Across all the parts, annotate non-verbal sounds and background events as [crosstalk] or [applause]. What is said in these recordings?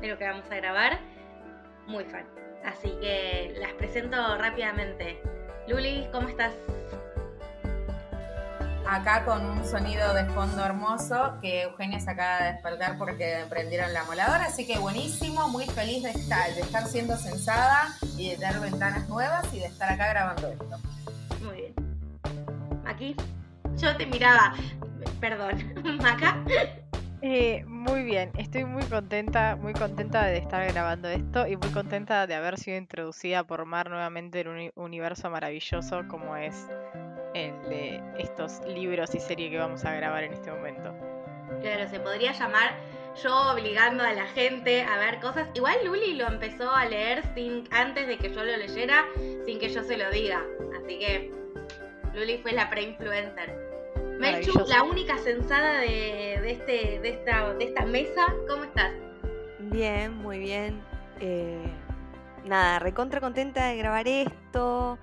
De lo que vamos a grabar. Muy fan. Así que las presento rápidamente. Luli, ¿cómo estás? acá con un sonido de fondo hermoso que Eugenia se acaba de despertar porque prendieron la moladora, así que buenísimo, muy feliz de estar, de estar siendo censada y de tener ventanas nuevas y de estar acá grabando esto. Muy bien. Aquí yo te miraba, perdón, [laughs] Maca. Eh, muy bien, estoy muy contenta, muy contenta de estar grabando esto y muy contenta de haber sido introducida por Mar nuevamente en un uni- universo maravilloso como es el de estos libros y serie que vamos a grabar en este momento. Claro, se podría llamar yo obligando a la gente a ver cosas. Igual Luli lo empezó a leer sin, antes de que yo lo leyera, sin que yo se lo diga. Así que Luli fue la pre-influencer. Maravilloso. la única sensada de, de este, de, esta, de esta mesa, ¿cómo estás? Bien, muy bien. Eh, nada, recontra contenta de grabar esto.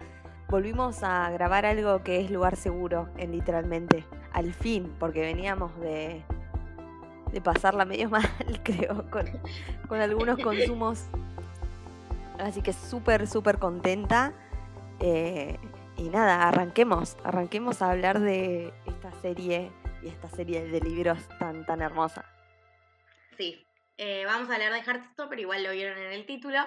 Volvimos a grabar algo que es lugar seguro, en literalmente. Al fin, porque veníamos de, de pasarla medio [laughs] mal, creo, con, con algunos consumos. [laughs] Así que súper, súper contenta. Eh, y nada, arranquemos, arranquemos a hablar de esta serie y esta serie de libros tan, tan hermosa. Sí, eh, vamos a hablar de Heartstopper, igual lo vieron en el título.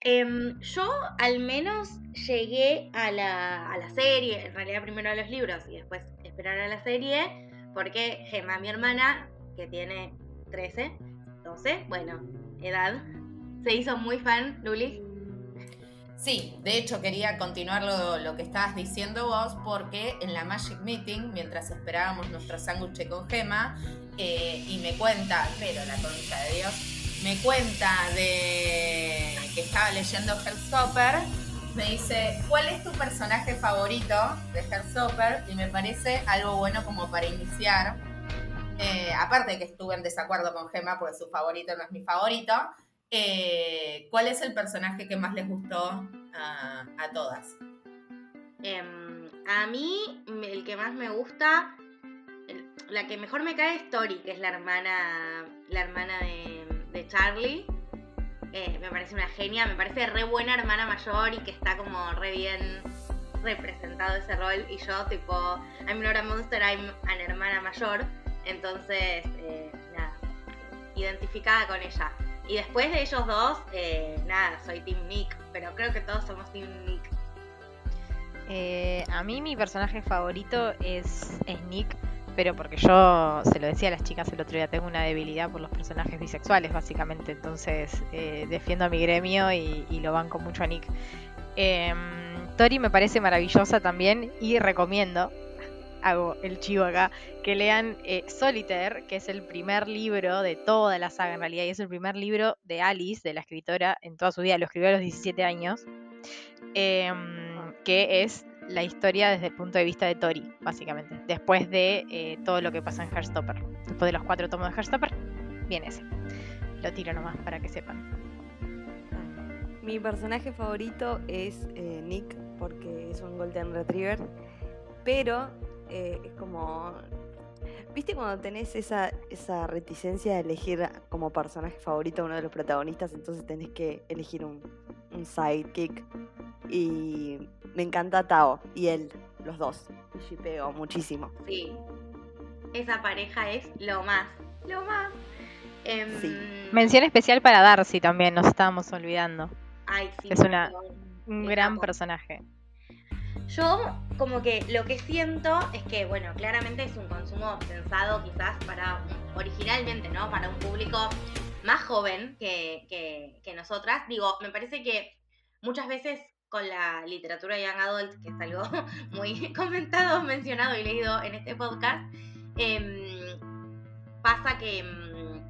Em, yo al menos llegué a la, a la serie, en realidad primero a los libros y después esperar a la serie, porque Gemma, mi hermana, que tiene 13, 12, bueno, edad, se hizo muy fan, Luli. Sí, de hecho quería continuar lo, lo que estabas diciendo vos porque en la Magic Meeting, mientras esperábamos nuestro sándwich con gema, eh, y me cuenta, pero la concha de Dios, me cuenta de que estaba leyendo Heartstopper, me dice, ¿cuál es tu personaje favorito de Heartstopper? Y me parece algo bueno como para iniciar. Eh, aparte de que estuve en desacuerdo con Gema, porque su favorito no es mi favorito. Eh, ¿Cuál es el personaje que más les gustó a, a todas? Em, a mí, el que más me gusta, la que mejor me cae es Tori, que es la hermana, la hermana de, de Charlie. Eh, me parece una genia, me parece re buena hermana mayor y que está como re bien representado ese rol. Y yo, tipo, I'm not a monster, I'm an hermana mayor. Entonces, eh, nada, identificada con ella. Y después de ellos dos, eh, nada, soy Team Nick, pero creo que todos somos Team Nick. Eh, a mí mi personaje favorito es, Nick, pero porque yo se lo decía a las chicas el otro día, tengo una debilidad por los personajes bisexuales, básicamente. Entonces eh, defiendo a mi gremio y, y lo banco mucho a Nick. Em, Tori me parece maravillosa también y recomiendo, hago el chivo acá, que lean eh, Solitaire, que es el primer libro de toda la saga en realidad, y es el primer libro de Alice, de la escritora, en toda su vida, lo escribió a los 17 años. Em, que es la historia desde el punto de vista de Tori, básicamente. Después de eh, todo lo que pasa en Heartstopper. Después de los cuatro tomos de Heartstopper, viene ese. Lo tiro nomás para que sepan. Mi personaje favorito es eh, Nick porque es un Golden Retriever, pero eh, es como... ¿Viste cuando tenés esa, esa reticencia de elegir como personaje favorito a uno de los protagonistas? Entonces tenés que elegir un, un sidekick. Y me encanta Tao y él, los dos. Y shippeo muchísimo. Sí. esa pareja es lo más, lo más. Em, Sí. Mención especial para Darcy también, nos estábamos olvidando. Ay, sí, Es una- Un gran amo. personaje. Yo como que lo que siento es que, bueno, claramente es un consumo pensado quizás para, originalmente, ¿no? Para un público más joven que, que, que nosotras. Digo, me parece que muchas veces con la literatura Young Adult, que es algo [laughs] muy [laughs] comentado, mencionado y leído en este podcast, em, pasa que, em,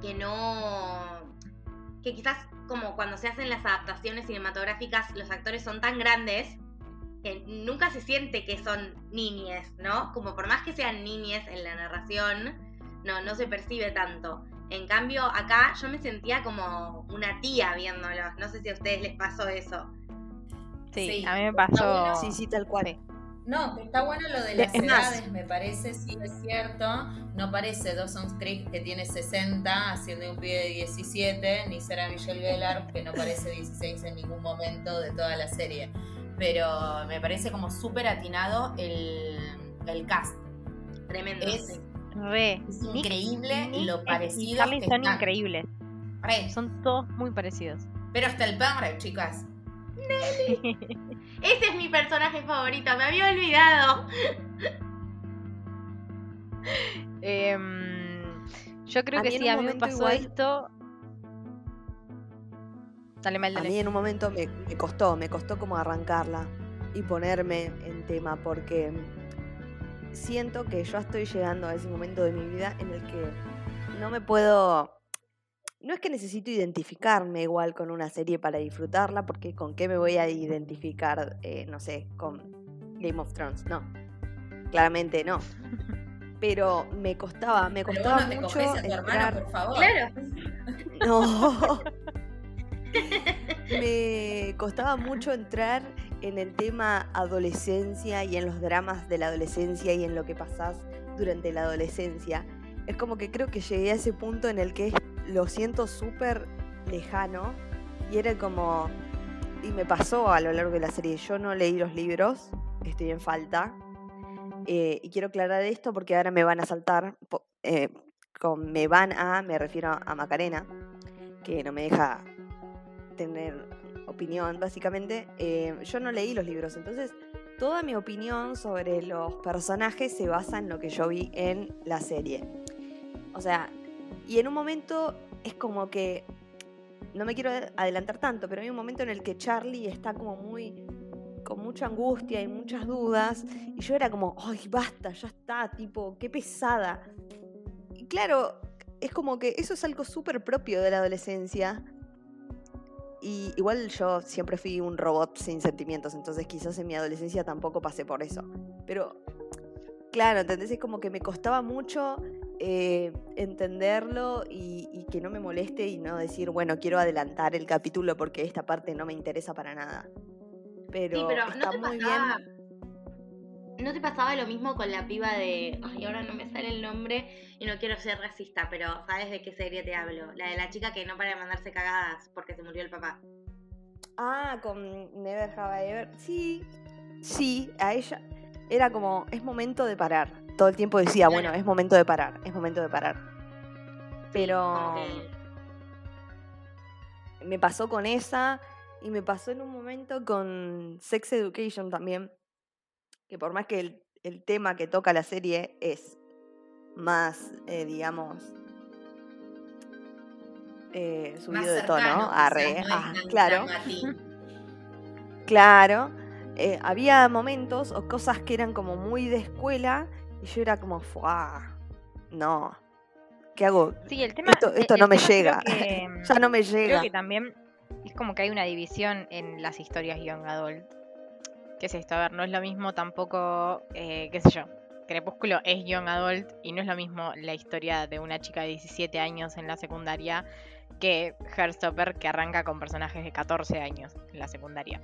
que no... que quizás como cuando se hacen las adaptaciones cinematográficas, los actores son tan grandes que nunca se siente que son niñes, ¿no? Como por más que sean niñes en la narración, no, no se percibe tanto. En cambio, acá yo me sentía como una tía viéndolos. No sé si a ustedes les pasó eso. Sí, Sí. a mí me pasó. bueno. Sí, sí, tal cual. Sí. No, que está bueno lo de Es las más- edades, me parece, sí es cierto. No parece Dawson's Creek que tiene 60 haciendo un pibe de 17, ni Sarah Michelle Gellar que no parece 16 en ningún momento de toda la serie. Pero me parece como súper atinado el, el cast. Tremendo. Es, sí. Re. es increíble Nick lo y parecidos Charlie que son están. increíbles. Re, Son todos muy parecidos. pero hasta el padre, chicas. [laughs] Ese es mi personaje favorito, me había olvidado. Em, yo creo A que sí, a mí me pasó igual- esto. Dale mal, A dale. mí en un momento me, me costó, me costó como arrancarla y ponerme en tema porque siento que yo estoy llegando a ese momento de mi vida en el que no me puedo... No es que necesito identificarme igual con una serie para disfrutarla, porque con qué me voy a identificar, eh, no sé, con Game of Thrones, no. Claramente no. [laughs] Pero me costaba, me Pero costaba vos no te mucho coges a tu hermano, entrar- por favor. Claro. no. [laughs] [laughs] Me costaba mucho entrar en el tema adolescencia y en los dramas de la adolescencia y en lo que pasás durante la adolescencia. Es como que creo que llegué a ese punto en el que lo siento súper lejano y era como... Y me pasó a lo largo de la serie. Yo no leí los libros, estoy en falta. Eh, y quiero aclarar esto porque ahora me van a saltar. eh, con me van a, me refiero a Macarena, que no me deja tener opinión, básicamente. Eh, yo no leí los libros, entonces toda mi opinión sobre los personajes se basa en lo que yo vi en la serie. O sea, y en un momento es como que, no me quiero adelantar tanto, pero hay un momento en el que Charlie está como muy con mucha angustia y muchas dudas, y yo era como, ay, basta, ya está, tipo, qué pesada. Y claro, es como que eso es algo súper propio de la adolescencia. Y igual yo siempre fui un robot sin sentimientos, entonces quizás en mi adolescencia tampoco pasé por eso. Pero, claro, ¿entendés? Es como que me costaba mucho eh, entenderlo y, y que no me moleste y no decir, bueno, quiero adelantar el capítulo porque esta parte no me interesa para nada. Pero, Sí, pero ¿no está te muy pasaba? bien. ¿No te pasaba lo mismo con la piba de. Ay, ahora no me sale el nombre y no quiero ser racista, pero ¿sabes de qué serie te hablo? La de la chica que no para de mandarse cagadas porque se murió el papá. Ah, con Never Have I Ever. Sí, sí, a ella era como, es momento de parar. Todo el tiempo decía, bueno, es momento de parar, es momento de parar. Pero me pasó con esa y me pasó en un momento con Sex Education también. Que por más que el, el tema que toca la serie es más, eh, digamos, eh, subido Más de tono, arre, no ah, claro. Claro, eh, había momentos o cosas que eran como muy de escuela y yo era como, ¡fuah! No, ¿qué hago? Sí, el tema. Esto, el- esto el no me tema creo llega, que, [laughs] ya no me Creo llega. que también es como que hay una división en las historias Young Adult. ¿Qué es esto? A ver, no es lo mismo tampoco, eh, qué sé yo. Crepúsculo es Young Adult y no es lo mismo la historia de una chica de 17 años en la secundaria que Heartstopper que arranca con personajes de 14 años en la secundaria.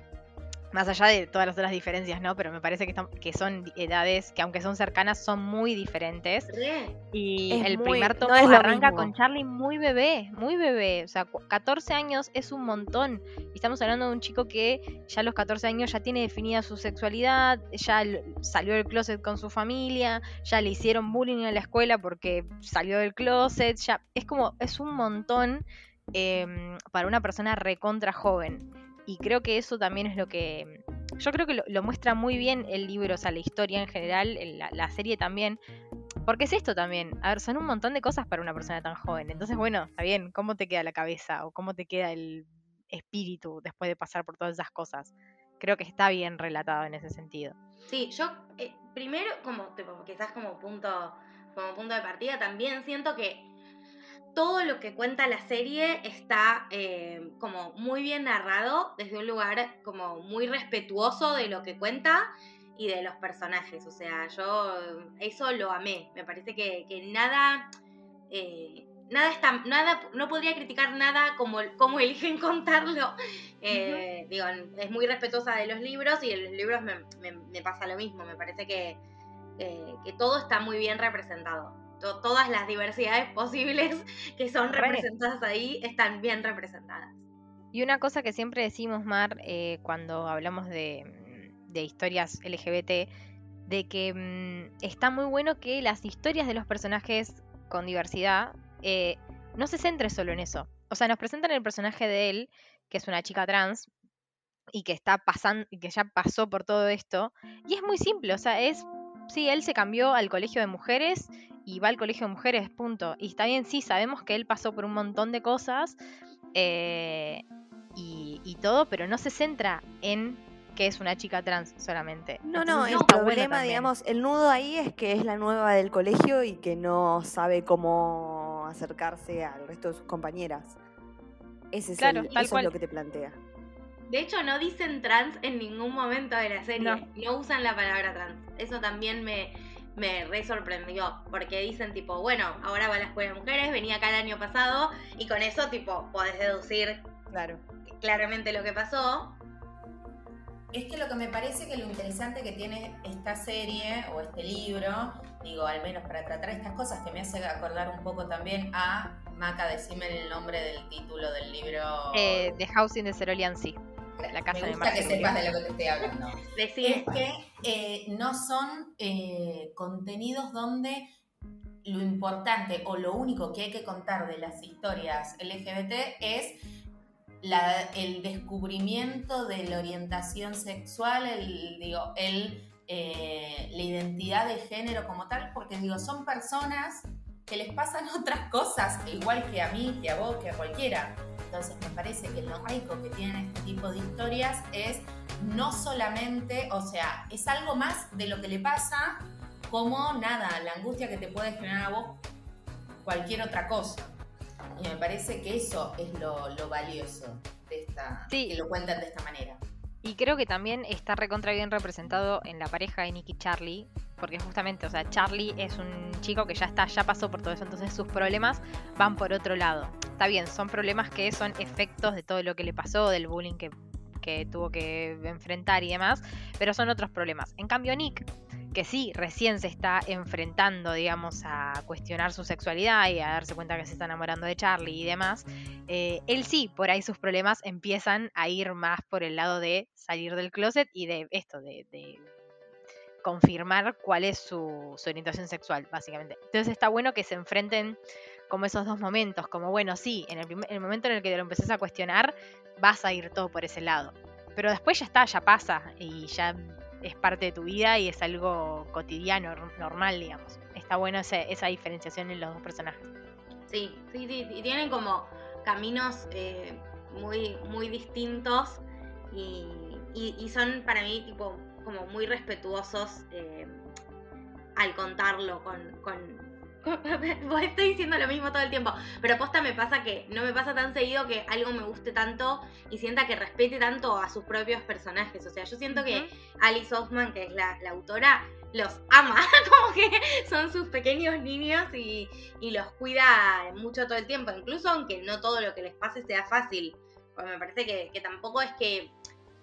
Más allá de todas las otras diferencias, ¿no? Pero me parece que, están- que son edades que aunque son cercanas son muy diferentes. Re. Y Es el muy- primer tomo arranca mismo. con Charlie muy bebé, muy bebé. O sea, cu- 14 años es un montón. Y estamos hablando de un chico que ya a los 14 años ya tiene definida su sexualidad, ya salió del closet con su familia, ya le hicieron bullying en la escuela porque salió del closet. Ya es como, es un montón em, para una persona recontra joven. Y creo que eso también es lo que. Yo creo que lo, muestra muy bien el libro, o sea, la historia en general, la serie también. Porque es esto también. A ver, son un montón de cosas para una persona tan joven. Entonces, bueno, está bien. ¿Cómo te queda la cabeza? ¿O cómo te queda el espíritu después de pasar por todas esas cosas? Creo que está bien relatado en ese sentido. Sí, yo eh, primero, como tipo, quizás como punto, como punto de partida, también siento que todo lo que cuenta la serie está eh, como muy bien narrado desde un lugar como muy respetuoso de lo que cuenta y de los personajes. O sea, yo eso lo amé. Me parece que, que nada, eh, nada está, nada, no podría criticar nada como cómo eligen [laughs] contarlo. Eh, Digo, es muy respetuosa de los libros y en los libros me, me- me pasa lo mismo. Me parece que, eh, que todo está muy bien representado. To- todas las diversidades posibles [laughs] que son Re. representadas ahí están bien representadas. Y una cosa que siempre decimos, Mar, eh, cuando hablamos de, mm, de historias LGBT, de que mm, está muy bueno que las historias de los personajes con diversidad eh, no se centre solo en eso. O sea, nos presentan el personaje de él, que es una chica trans, y que está pasando, y que ya pasó por todo esto. Y es muy simple, o sea, es. Sí, él se cambió al colegio de mujeres y va al colegio de mujeres, punto. Y está bien, sí, sabemos que él pasó por un montón de cosas. eh, y, y todo, pero no se centra en que es una chica trans solamente. No, no, el problema, digamos, el nudo ahí es que es la nueva del colegio y que no sabe cómo acercarse al resto de sus compañeras. Ese es, Claro, el- tal eso cual. es lo que te plantea. De hecho, no dicen trans en ningún momento de la serie. No. No, usan la palabra trans. Eso también me, me re sorprendió. Porque dicen tipo, bueno, ahora va a la escuela de mujeres, venía acá el año pasado. Y con eso, tipo, podés deducir Claro. claramente lo que pasó. Es que lo que me parece que lo interesante que tiene esta serie o este libro, digo, al menos para tratar estas cosas, que me hace acordar un poco también a Maca, decime el nombre del título del libro. Eh, The House in the Cerulean Sea. La casa me de gusta que Marcelo. sepas de lo que te estoy hablando. [laughs] Es que eh, no son eh, contenidos donde lo importante o lo único que hay que contar de las historias LGBT es la- el descubrimiento de la orientación sexual, el, digo, el, eh, la identidad de género como tal, porque digo, son personas que les pasan [laughs] otras cosas, igual que a mí, que a vos, que a cualquiera. Entonces me parece que lo rico que tienen este tipo de historias es no solamente, o sea, es algo más de lo que le pasa como nada, la angustia que te puede generar a vos cualquier otra cosa. Y me parece que eso es lo, lo valioso de esta, Sí. que lo cuentan de esta manera. Y creo que también está recontra bien representado en la pareja de Nick y Charlie. Porque justamente, o sea, Charlie es un chico que ya está, ya pasó por todo eso. Entonces sus problemas van por otro lado. Está bien, son problemas que son efectos de todo lo que le pasó, del bullying que, que tuvo que enfrentar y demás. Pero son otros problemas. En cambio, Nick, que sí, recién se está enfrentando, digamos, a cuestionar su sexualidad y a darse cuenta que se está enamorando de Charlie y demás. eh, él sí, por ahí sus problemas empiezan a ir más por el lado de salir del closet y de esto, de, de confirmar cuál es su, orientación sexual, básicamente. Entonces está bueno que se enfrenten como esos dos momentos, como bueno, sí, en el, momento en el que te lo empezás a cuestionar, vas a ir todo por ese lado. Pero después ya está, ya pasa y ya es parte de tu vida y es algo cotidiano, normal, digamos. Está bueno esa diferenciación en los dos personajes. sí, sí, sí. Y tienen como caminos eh, muy, muy distintos. Y- y son para mí tipo como muy respetuosos eh, al contarlo con, con [laughs] Vos estoy diciendo lo mismo todo el tiempo, pero posta me pasa que no me pasa tan seguido que algo me guste tanto y sienta que respete tanto a sus propios personajes. O sea, yo siento que Alice Hoffman, que es la, la autora, los ama, [laughs] como que son sus pequeños niños y, y los cuida mucho todo el tiempo, incluso aunque no todo lo que les pase sea fácil. Porque me parece que, que tampoco es que,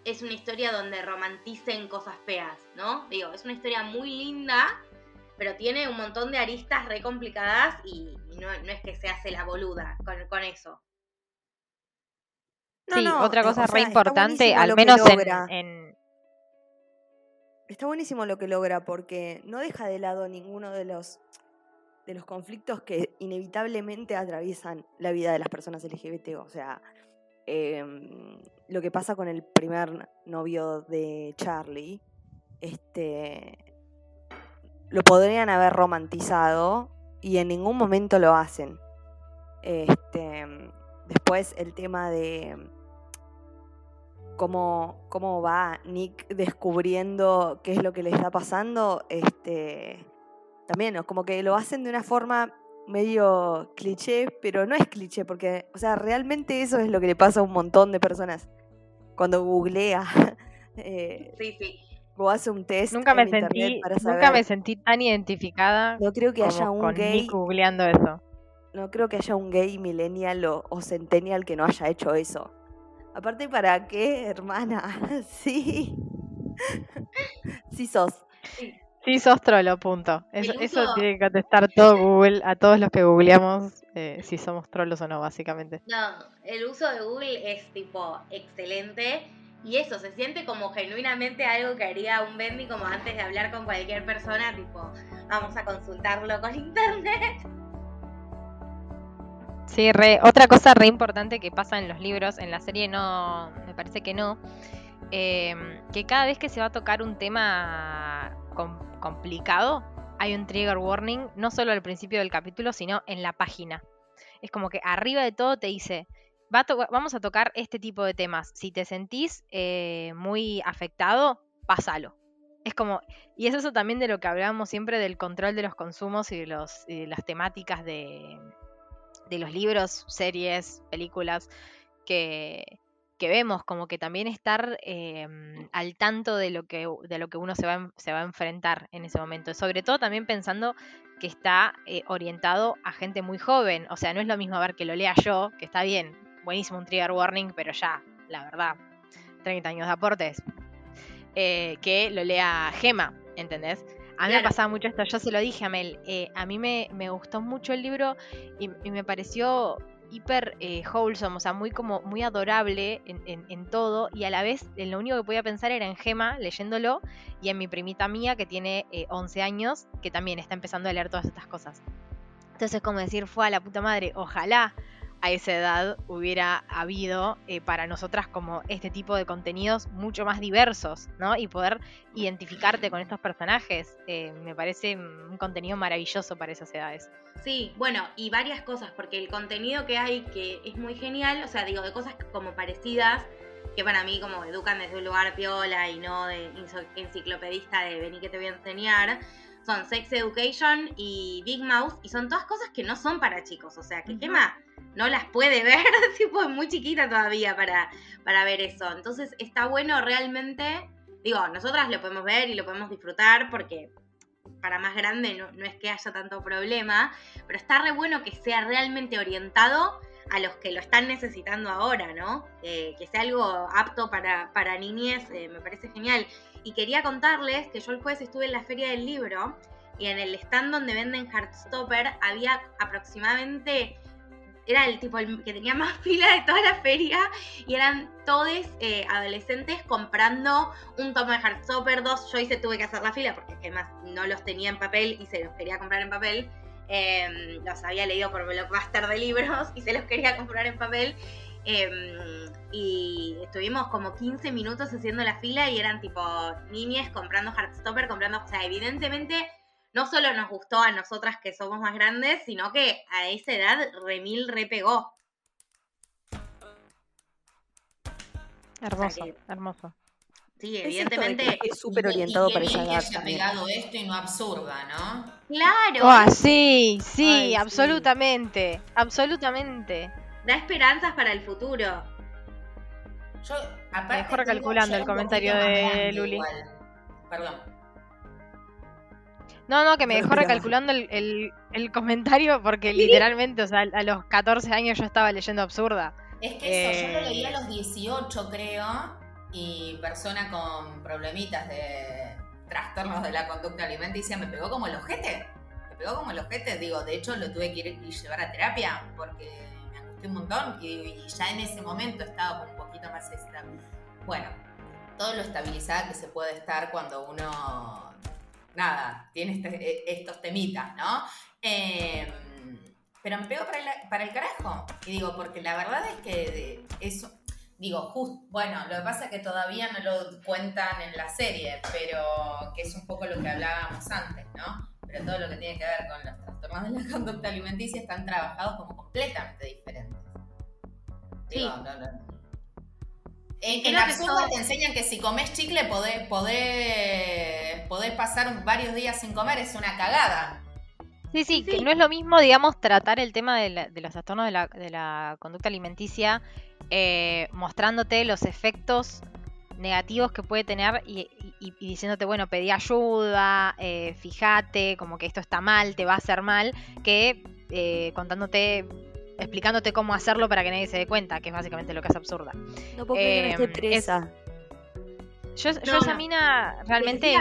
es una historia donde romanticen cosas feas, ¿no? Digo, es una historia muy linda, pero tiene un montón de aristas re complicadas y, y no, no es que se hace la boluda con, con eso. No, sí, no, otra o cosa sea, re importante, al menos en- Está buenísimo lo que logra porque no deja de lado ninguno de los de los conflictos que inevitablemente atraviesan la vida de las personas LGBT. O sea, em, lo que pasa con el primer novio de Charlie, este, lo podrían haber romantizado y en ningún momento lo hacen. Este, después el tema de cómo, cómo va Nick descubriendo qué es lo que le está pasando, este, también, como que lo hacen de una forma medio cliché, pero no es cliché, porque, o sea, realmente eso es lo que le pasa a un montón de personas cuando googlea [laughs] eh, Sí, sí. o hace un test nunca me internet sentí, para nunca me sentí tan identificada No creo que como haya un con gay, Nick googleando eso. no creo que haya un gay millennial o, o centennial que no haya hecho eso. Aparte, ¿para qué, hermana? [laughs] Sí. [laughs] Sí sos. Sí, sos trolo, punto. Eso, tiene que contestar todo Google, a todos los que googleamos, eh, si somos trolos o no, básicamente. No, el uso de Google es tipo excelente y eso, se siente como genuinamente algo que haría un Bendy como antes de hablar con cualquier persona, tipo, vamos a consultarlo con [laughs] internet. Sí, re- otra cosa re importante que pasa en los libros, en la serie no, me parece que no, eh, que cada vez que se va a tocar un tema com- complicado, hay un trigger warning, no solo al principio del capítulo, sino en la página. Es como que arriba de todo te dice, "Va a to- vamos a tocar este tipo de temas. Si te sentís eh, muy afectado, pásalo. Es como, y es eso también de lo que hablábamos siempre del control de los consumos y de, los, las temáticas de, de los libros, series, películas que, que vemos, como que también estar eh, al tanto de lo que, de lo que uno se va, a se va a enfrentar en ese momento. Sobre todo también pensando que está eh, orientado a gente muy joven. O sea, no es lo mismo ver que lo lea yo, que está bien, buenísimo un trigger warning, pero ya, la verdad, 30 años de aportes, eh, que lo lea Gema, ¿entendés? A mí me Claro. pasaba mucho esto, yo se lo dije a Mel, eh, a mí me, me gustó mucho el libro y, y me pareció hiper eh, wholesome, o sea, muy como muy adorable en, en- en todo y a la vez lo único que podía pensar era en Gema leyéndolo y en mi primita mía que tiene eh, 11 años que también está empezando a leer todas estas cosas. Entonces como decir, fue a la puta madre, ojalá a esa edad hubiera habido eh, para nosotras como este tipo de contenidos mucho más diversos, ¿no? Y poder identificarte con estos personajes, eh, me parece un contenido maravilloso para esas edades. Sí, bueno, y varias cosas, porque el contenido que hay que es muy genial, o sea, digo, de cosas como parecidas, que para mí como educan desde un lugar piola y no de enciclopedista de vení que te voy a enseñar, son Sex Education y Big Mouth, y son todas cosas que no son para chicos, o sea, que. Gemma no las puede [laughs] ver, tipo, es muy chiquita todavía para, para ver eso. Entonces está bueno realmente, digo, nosotras lo podemos ver y lo podemos disfrutar porque para más grande no, no es que haya tanto problema, pero está re bueno que sea realmente orientado a los que lo están necesitando ahora, ¿no? Eh, que sea algo apto para, para niñez, eh, me parece genial. Y quería contarles que yo el jueves estuve en la feria del libro y en el stand donde venden Heartstopper había aproximadamente, era el tipo que tenía [laughs] más fila de toda la feria y eran todos eh, adolescentes comprando un tomo de Heartstopper, dos, yo hice tuve que hacer la fila porque además no los tenía en papel y se los quería comprar en papel. Eh, los había leído por Blockbuster de libros y se los quería comprar en papel. Eh, y estuvimos como 15 minutos haciendo la fila y eran tipo niñes comprando Heartstopper, comprando, o sea, evidentemente no solo nos gustó a nosotras que somos más grandes, sino que a esa edad remil repegó. Hermoso, que- hermoso. Sí, evidentemente. es súper orientado para esa bien que edad haya pegado esto y no absurda, ¿no? Claro, Ah, sí, sí, Ay, sí. absolutamente, absolutamente. Da esperanzas para el futuro. Yo, aparte, Mejor calculando el comentario de Luli. igual. Perdón. No, no, que me dejó recalculando el, el- el comentario porque literalmente, o sea, a los 14 años yo estaba leyendo absurda. Es que eso, yo lo Eh. leí a los 18, creo. y persona con problemitas de trastornos de la conducta alimenticia me pegó como el ojete. Me pegó como el ojete. Digo, de hecho lo tuve que ir y llevar a terapia porque un montón y, ya en ese momento estaba un poquito más estable. Bueno, todo lo estabilizada que se puede estar cuando uno, nada, tiene este, estos temitas, ¿no? Em, pero me pegó para el, para el carajo. Y digo, porque la verdad es que eso, digo, justo, bueno, lo que pasa es que todavía no lo cuentan en la serie, pero que es un poco lo que hablábamos antes, ¿no? Pero todo lo que tiene que ver con los trastornos de la [laughs] conducta alimenticia están trabajados como completamente diferentes. Digo, no, no. En, en absurdo te enseñan que si comes chicle podés, podés, podés pasar varios días sin comer, es una cagada. Sí, sí, que no es lo mismo, digamos, tratar el tema de, los trastornos de la, de la, conducta alimenticia eh, mostrándote los efectos negativos que puede tener y, diciéndote, bueno, pedí ayuda, eh, fíjate, como que esto está mal, te va a hacer mal, que eh, contándote, explicándote cómo hacerlo para que nadie se dé cuenta, que es básicamente lo que es absurda. No puedo creer que presa. yo, yo esa mina realmente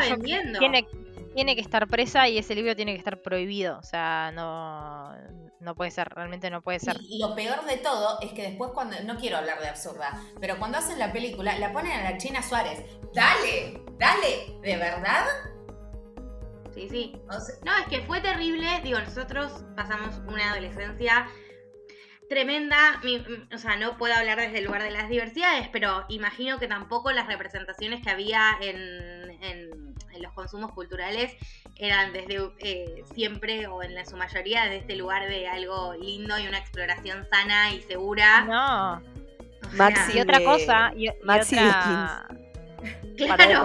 tiene, tiene que estar presa y ese libro tiene que estar prohibido. O sea, no, no puede ser, realmente no puede ser. Y, lo peor de todo es que después cuando, no quiero hablar de absurda, pero cuando hacen la película, la ponen a la China Suárez. Dale, dale, ¿de verdad? Sí, sí. no, es que fue terrible. Digo, nosotros pasamos una adolescencia tremenda. o sea, no puedo hablar desde el lugar de las diversidades, pero imagino que tampoco las representaciones que había en en los consumos culturales eran desde eh, siempre o en la, su mayoría desde este lugar de algo lindo y una exploración sana y segura. No. Maxi y otra cosa. Y, otra... [laughs] Claro.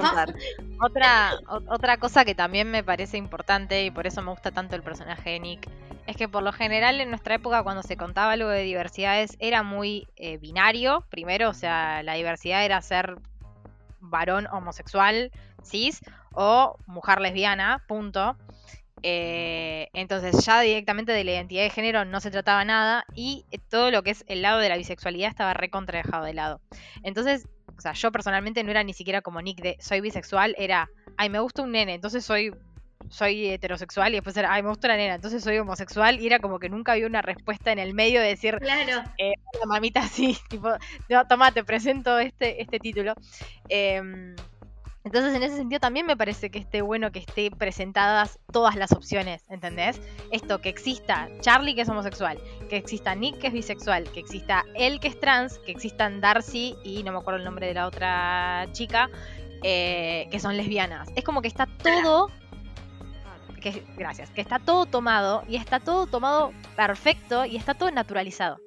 Otra, otra cosa que también me parece importante y por eso me gusta tanto el personaje de Nick es que por lo general en nuestra época cuando se contaba algo de diversidades era muy eh, binario, primero, o sea, la diversidad era ser varón homosexual, cis, o mujer lesbiana, punto. Eh, entonces ya directamente de la identidad de género no se trataba nada y todo lo que es el lado de la bisexualidad estaba recontra dejado de lado. Entonces, o sea, yo personalmente no era ni siquiera como Nick de soy bisexual, era, ay, me gusta un nene, entonces soy soy heterosexual y después era, ay, me gusta la nena, entonces soy homosexual y era como que nunca había una respuesta en el medio de decir, claro, eh, la mamita [laughs] sí, tipo, no, toma, te presento este, este título. Eh, entonces, en ese sentido, también me parece que esté bueno que esté presentadas todas las opciones, ¿entendés? Esto, que exista Charlie, que es homosexual, que exista Nick, que es bisexual, que exista él, que es trans, que existan Darcy y no me acuerdo el nombre de la otra chica, eh, que son lesbianas. Es como que está todo. Que, gracias, que está todo tomado y está todo tomado perfecto y está todo naturalizado.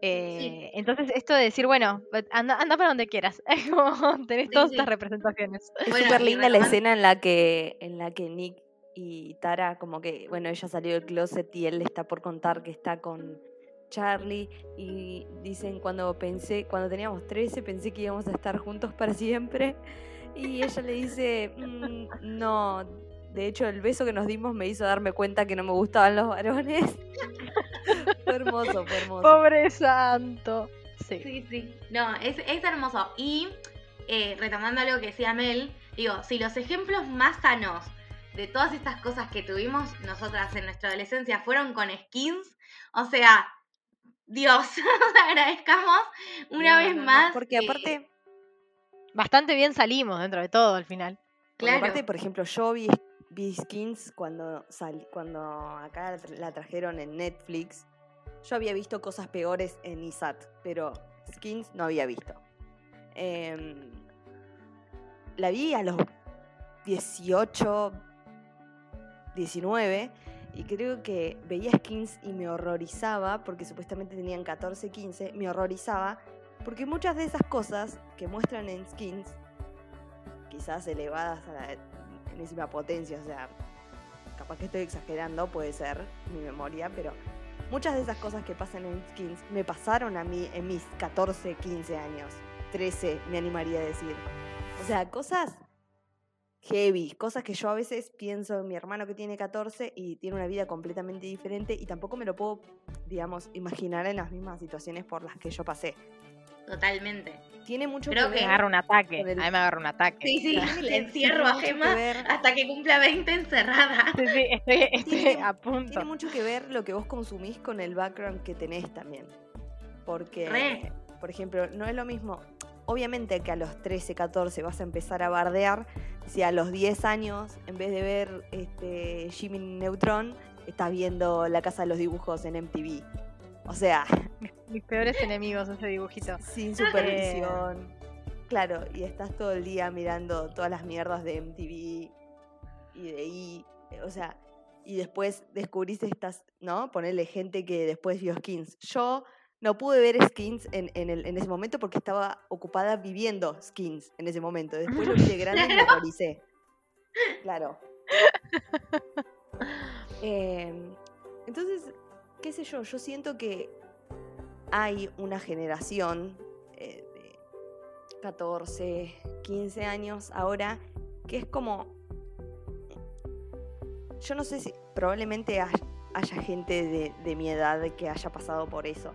Eh, entonces, esto de decir, bueno, anda, anda para donde quieras. [laughs] Es como tenés todas estas representaciones. Es súper linda la escena en la que, en la que Nick y Tara, como que, bueno, ella salió del closet y él le está por contar que está con Charlie. Y dicen, cuando pensé, cuando teníamos 13, pensé que íbamos a estar juntos para siempre. Y ella le dice, mm, no, de hecho, el beso que nos dimos me hizo darme cuenta que no me gustaban los varones. [laughs] fue hermoso, fue hermoso. Pobre santo. Sí, sí. sí. No, es, hermoso. Y eh, retomando algo que decía Mel, digo, si los ejemplos más sanos de todas estas cosas que tuvimos nosotras en nuestra adolescencia fueron con skins, o sea, Dios, [laughs] agradezcamos una vez más. porque aparte. Bastante bien salimos dentro de todo al final. Claro. Aparte, por ejemplo, yo vi skins cuando, cuando acá la trajeron en Netflix. Yo había visto cosas peores en ISAT, pero Skins no había visto. Em, la vi a los 18, 19 y creo que veía skins y me horrorizaba, porque supuestamente tenían 14, 15, me horrorizaba, porque muchas de esas cosas que muestran en skins, quizás elevadas a la enésima potencia, o sea, capaz que estoy exagerando, puede ser mi memoria, pero muchas de esas cosas que pasan en skins me pasaron a mí en mis 14, 15 años, 13 me animaría a decir. O sea, cosas heavy, cosas que yo a veces pienso en mi hermano que tiene 14 y tiene una vida completamente diferente y tampoco me lo puedo, digamos, imaginar en las mismas situaciones por las que yo pasé. totalmente. Tiene mucho Creo que que ver. Me agarra un ataque. A mí me agarra un ataque. Sí, sí, [laughs] le encierro a que ver- hasta que cumpla 20 encerrada. Sí, sí, estoy, [laughs] estoy Tiene- a punto. Tiene mucho que ver lo que vos consumís con el background que tenés también. Porque, Re. por ejemplo, no es lo mismo. Obviamente que a los 13, 14 vas a empezar a bardear si a los 10 años, en vez de ver este Jimmy Neutron, estás viendo La Casa de los Dibujos en MTV. O sea, [laughs] Mis peores enemigos, ese dibujito. sin supervisión. Claro, y estás todo el día mirando todas las mierdas de MTV y de ahí, o sea, y después descubrís estas, ¿no? Ponerle gente que después vio skins. Yo no pude ver skins en, en, el- en ese momento porque estaba ocupada viviendo skins en ese momento. Después lo vi de grande y me [laughs] horroricé. Claro. [laughs] Em, entonces, qué sé yo, yo siento que hay una generación eh, de 14, 15 años ahora que es como... Yo no sé si probablemente hay- haya gente de, de mi edad que haya pasado por eso,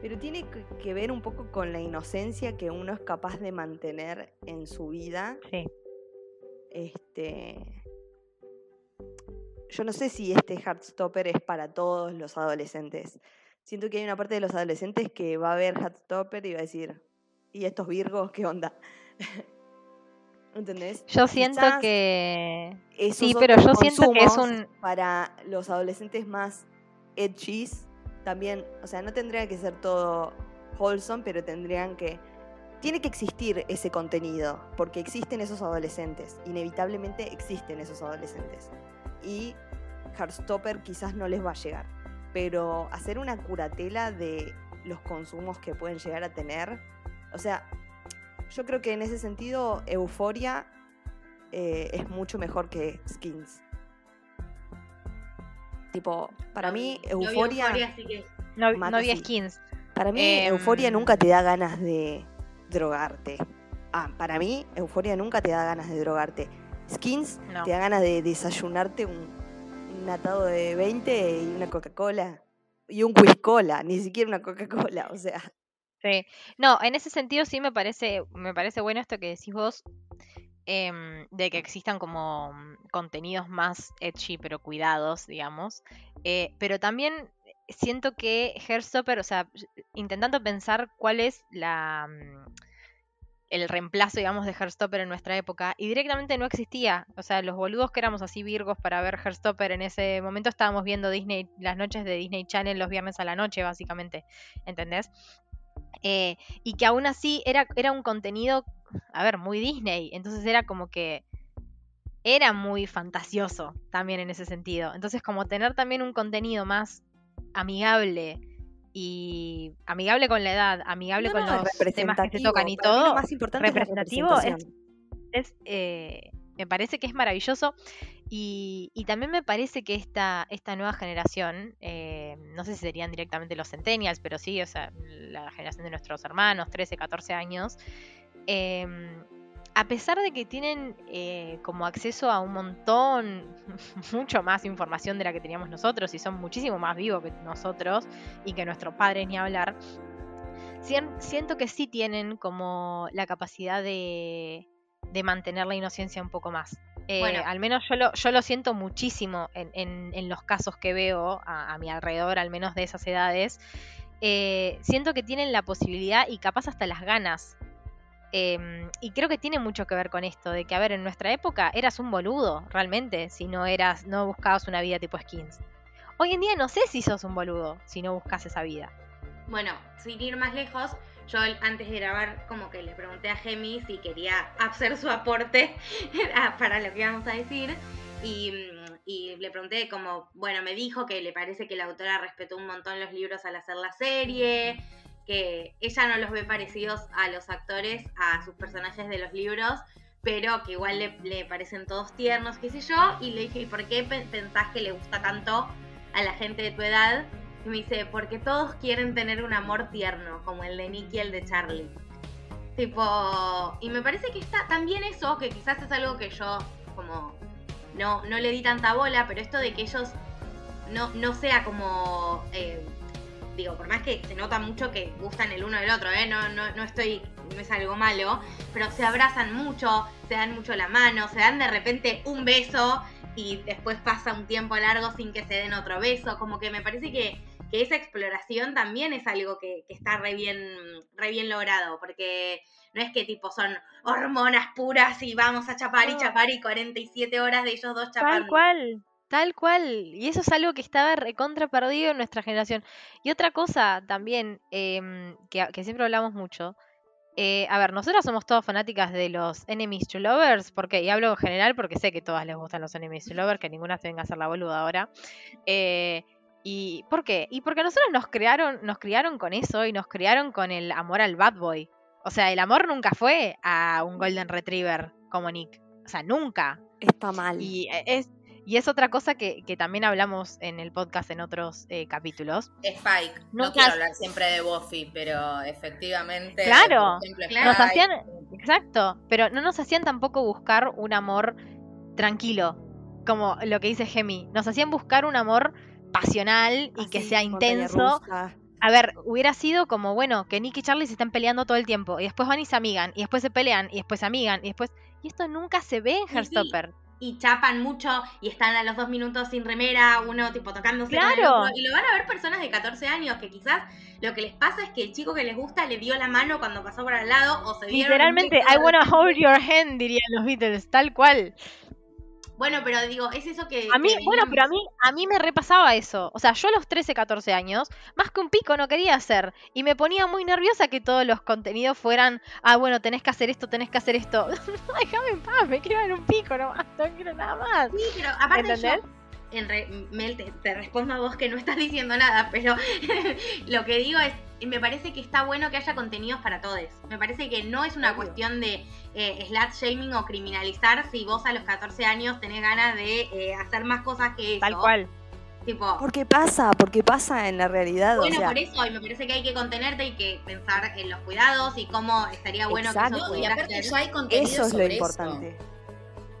pero tiene que- que ver un poco con la inocencia que uno es capaz de mantener en su vida Sí. este. Yo no sé si este Heartstopper es para todos los adolescentes. Siento que hay una parte de los adolescentes que va a ver Heartstopper y va a decir, ¿y estos virgos qué onda? [laughs] ¿Entendés? Yo siento Quizás que. Sí, pero yo siento que es un. Para los adolescentes más edgys, también, o sea, no tendría que ser todo wholesome, pero tendrían que... Tiene que existir ese contenido, porque existen esos adolescentes, inevitablemente existen esos adolescentes. Y Heartstopper quizás no les va a llegar, pero hacer una curatela de los consumos que pueden llegar a tener, o sea, yo creo que en ese sentido Euforia eh, es mucho mejor que Skins. Tipo, para mí No vi Euforia, Euphoria, así que No, sí. skins. para mí Em, Euforia nunca te da ganas de drogarte. Ah, para mí Euforia nunca te da ganas de drogarte. Skins No. te da ganas de desayunarte un, un atado de 20 y una Coca-Cola y un Cola, ni siquiera una Coca-Cola, o sea, Sí. No, en ese sentido sí me parece, me parece bueno esto que decís vos, em, de que existan como mm, contenidos más edgy, pero cuidados, digamos. Eh, pero también siento que Heartstopper, o sea, intentando pensar cuál es la mm, el reemplazo, digamos, de Heartstopper en nuestra época, y directamente no existía. O sea, los boludos que éramos así virgos para ver Heartstopper en ese momento estábamos viendo Disney, las noches de Disney Channel los viernes a la noche, básicamente. ¿Entendés? Eh, y que aún así era, era un contenido, a ver, muy Disney. Entonces era como que era muy fantasioso también en ese sentido. Entonces como tener también un contenido más amigable y amigable con la edad, amigable No, con no, los temas que se tocan y todo, Lo más importante es la representativo es- eh, me parece que es maravilloso y, y también me parece que esta, esta nueva generación, eh, no sé si serían directamente los centennials, pero sí, o sea, la generación de nuestros hermanos, 13, 14 años, em, a pesar de que tienen eh, como acceso a un montón, [laughs] mucho más información de la que teníamos nosotros y son muchísimo más vivos que nosotros y que nuestros padres ni hablar, sien- siento que sí tienen como la capacidad de, de mantener la inocencia un poco más. Eh, Bueno. Al menos yo lo, yo lo siento muchísimo en, en- en los casos que veo a, a mi alrededor, al menos de esas edades. Eh, siento que tienen la posibilidad y capaz hasta las ganas. Em, y creo que tiene mucho que ver con esto, de que, a ver, en nuestra época eras un boludo, realmente, si no eras, no buscabas una vida tipo skins. Hoy en día no sé si sos un boludo si no buscas esa vida. Bueno, sin ir más lejos, yo antes de grabar como que le pregunté a Gemi si quería hacer su aporte [laughs] para lo que íbamos a decir y, y le pregunté como, bueno, me dijo que le parece que la autora respetó un montón los libros al hacer la serie, que ella no los ve parecidos a los actores, a sus personajes de los libros, pero que igual le, parecen todos tiernos, qué sé yo, y le dije, ¿y por qué pe- pensás que le gusta tanto a la gente de tu edad? Y me dice, porque todos quieren tener un amor tierno, como el de Nicky y el de Charlie. Tipo, y me parece que está también eso, que quizás es algo que yo como no, no le di tanta bola, pero esto de que ellos no, no sea como, eh, digo, por más que se nota mucho que gustan el uno del otro, ¿eh? no, no, no estoy, no es algo malo, pero se abrazan mucho, se dan mucho la mano, se dan de repente un beso y después pasa un tiempo largo sin que se den otro beso, como que me parece que, que esa exploración también es algo que, que está re bien, re bien logrado, porque no es que tipo son hormonas puras y vamos a chapar y chapar y 47 horas de ellos dos chapando. Tal cual, tal cual. Y eso es algo que estaba recontra perdido en nuestra generación. Y otra cosa también, em, que, que siempre hablamos mucho. eh, a ver, nosotras somos todas fanáticas de los enemies to lovers, porque, y hablo en general porque sé que todas les gustan los enemies to lovers, que ninguna se venga a hacer la boluda ahora. Eh, ¿Y por qué? Y porque nosotros nos crearon, nos criaron con eso y nos criaron con el amor al bad boy. O sea, el amor nunca fue a un golden retriever como Nick. O sea, nunca. Está mal. Y eh, es, y es otra cosa que, que también hablamos en el podcast en otros eh, capítulos. Spike. No Nunca- quiero hablar siempre de Buffy, pero efectivamente. Claro, ejemplo, claro. Nos hacían, exacto, pero no nos hacían tampoco buscar un amor tranquilo, como lo que dice Gemi. Nos hacían buscar un amor pasional y que sea intenso. A ver, hubiera sido como, bueno, que Nick y Charlie se están peleando todo el tiempo, y después van y se amigan, y después se pelean, y después se amigan, y después... Y esto nunca se ve en Sí, sí. Y chapan mucho y están a los dos minutos sin remera, uno tipo tocándose con el Claro. otro. Y lo van a ver personas de 14 años que quizás lo que les pasa es que el chico que les gusta le dio la mano cuando pasó por al lado o se dieron un Literalmente. I wanna hold your hand, dirían los Beatles, tal cual. Bueno, pero digo, es eso que... A mí, que bueno, pero a mí, a mí me repasaba eso. O sea, yo a los 13, 14 años, más que un pico no quería hacer. Y me ponía muy nerviosa que todos los contenidos fueran, ah, bueno, tenés que hacer esto, tenés que hacer esto. [laughs] Déjame en paz, me quiero dar un pico nomás, no quiero nada más. Sí, pero aparte ¿Entendés? yo... En re- Mel, te, te respondo a vos que no estás diciendo nada, pero [laughs] lo que digo es, me parece que está bueno que haya contenidos para todos. Me parece que no es una Obvio. cuestión de eh, slut shaming o criminalizar si vos a los 14 años tenés ganas de eh, hacer más cosas que eso. Tal cual. Tipo, Porque pasa, porque pasa en la realidad. bueno, o sea, por eso, y me parece que hay que contenerte y que pensar en los cuidados y cómo estaría bueno Exacto. que No, eso y aparte ya hay contenido eso es lo importante.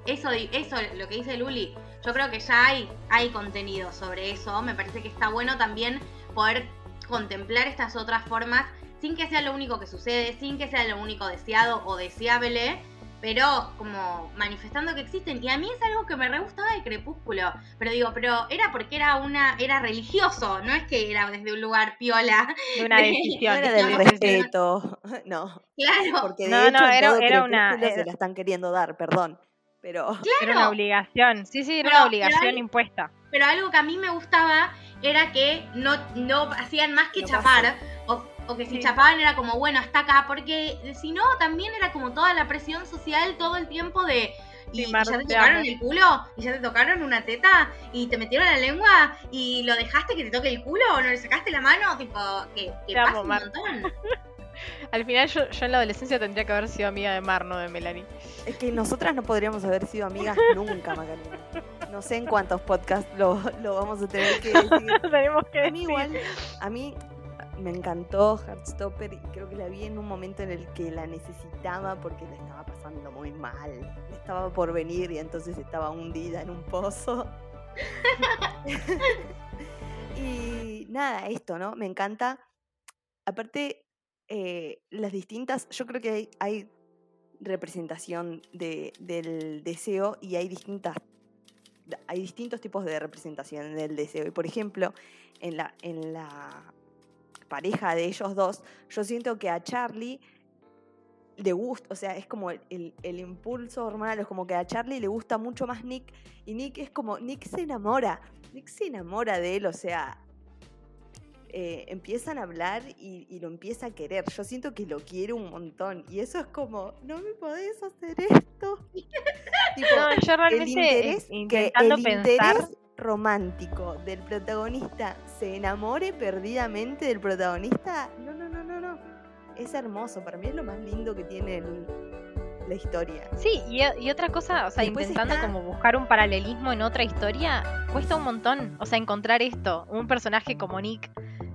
Eso, eso, lo que dice Luli, yo creo que ya hay, hay contenido sobre eso. Me parece que está bueno también poder contemplar estas otras formas sin que sea lo único que sucede, sin que sea lo único deseado o deseable, pero como manifestando que existen. Y a mí es algo que me re gustaba de Crepúsculo. Pero digo, pero era porque era una, era religioso, no es que era desde un lugar piola. De una No [laughs] No decisión. era del respeto, [laughs] no. Claro. Porque de No, hecho no, en era- todo era una- se la están queriendo dar, perdón. Pero [laughs] Era una obligación. Sí, sí, era Pero- una obligación pero impuesta. pero algo que a mí me gustaba era que no, no hacían más que No chapar. O, o que si Sí. chapaban era como, bueno, hasta acá. Porque si no, también era como toda la presión social todo el tiempo de. Y, Sí, y Mar, ya te tocaron el culo, y ya te tocaron una teta, y te metieron la lengua, y lo dejaste que te toque el culo, o no le sacaste la mano, tipo, que, que pasa un montón. [laughs] Al final yo, yo en la adolescencia tendría que haber sido amiga de Mar, no de Melanie. es que nosotras no podríamos haber sido amigas [laughs] nunca, Macarena. No sé en cuántos podcasts lo, lo vamos a tener que [laughs] decir. Tenemos que A mí decir. igual, a mí me encantó Heartstopper y creo que la vi en un momento en el que la necesitaba porque la estaba pasando muy mal. Estaba por venir y entonces estaba hundida en un pozo. [laughs] y nada, esto, ¿no? Me encanta. Aparte, eh, las distintas, yo creo que hay, representación de- del deseo y hay distintas hay distintos tipos de representación del deseo. Y por ejemplo, en la, en la pareja de ellos dos, yo siento que a Charlie le gusta, o sea, es como el, el- el impulso hormonal, es como que a Charlie le gusta mucho más Nick, y Nick es como, Nick se enamora, Nick se enamora de él, o sea, eh, empiezan a hablar y, y lo empieza a querer. Yo siento que lo quiere un montón, y eso es como, no me podés hacer esto. [laughs] Tipo, No, yo el realmente interés, eh, que intentando el pensar. interés romántico del protagonista se enamore perdidamente del protagonista, no, no, no, no, no. Es hermoso, para mí es lo más lindo que tiene el- la historia. Sí, y, y otra cosa, o sea, Después intentando está- como buscar un paralelismo en otra historia, cuesta un montón. O sea, encontrar esto, un personaje como Nick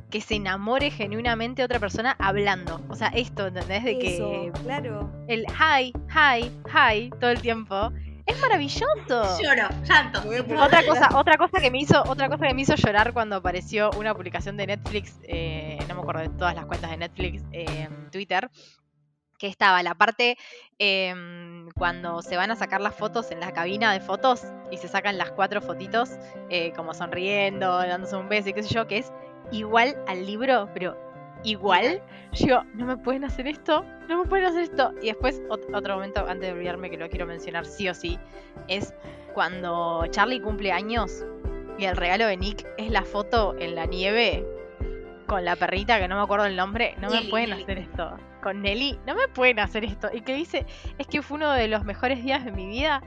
que se enamore genuinamente de otra persona hablando. O sea, esto, ¿entendés? De Eso, que claro. el hi, hi, hi todo el tiempo. Es maravilloso. Lloro, llanto. Otra cosa, otra cosa que me hizo, otra cosa que me hizo llorar cuando apareció una publicación de Netflix, eh, no me acuerdo de todas las cuentas de Netflix, eh, en Twitter, que estaba la parte em, cuando se van a sacar las fotos en la cabina de fotos y se sacan las cuatro fotitos eh, como sonriendo, dándose un beso y qué sé yo, que es igual al libro, pero igual. Yo, no me pueden hacer esto, no me pueden hacer esto. Y después, otro momento, antes de olvidarme que lo quiero mencionar sí o sí, es cuando Charlie cumple años y el regalo de Nick es la foto en la nieve con la perrita que no me acuerdo el nombre. No me pueden hacer esto. Con Nelly, no me pueden hacer esto. Y que dice, es que fue uno de los mejores días de mi vida.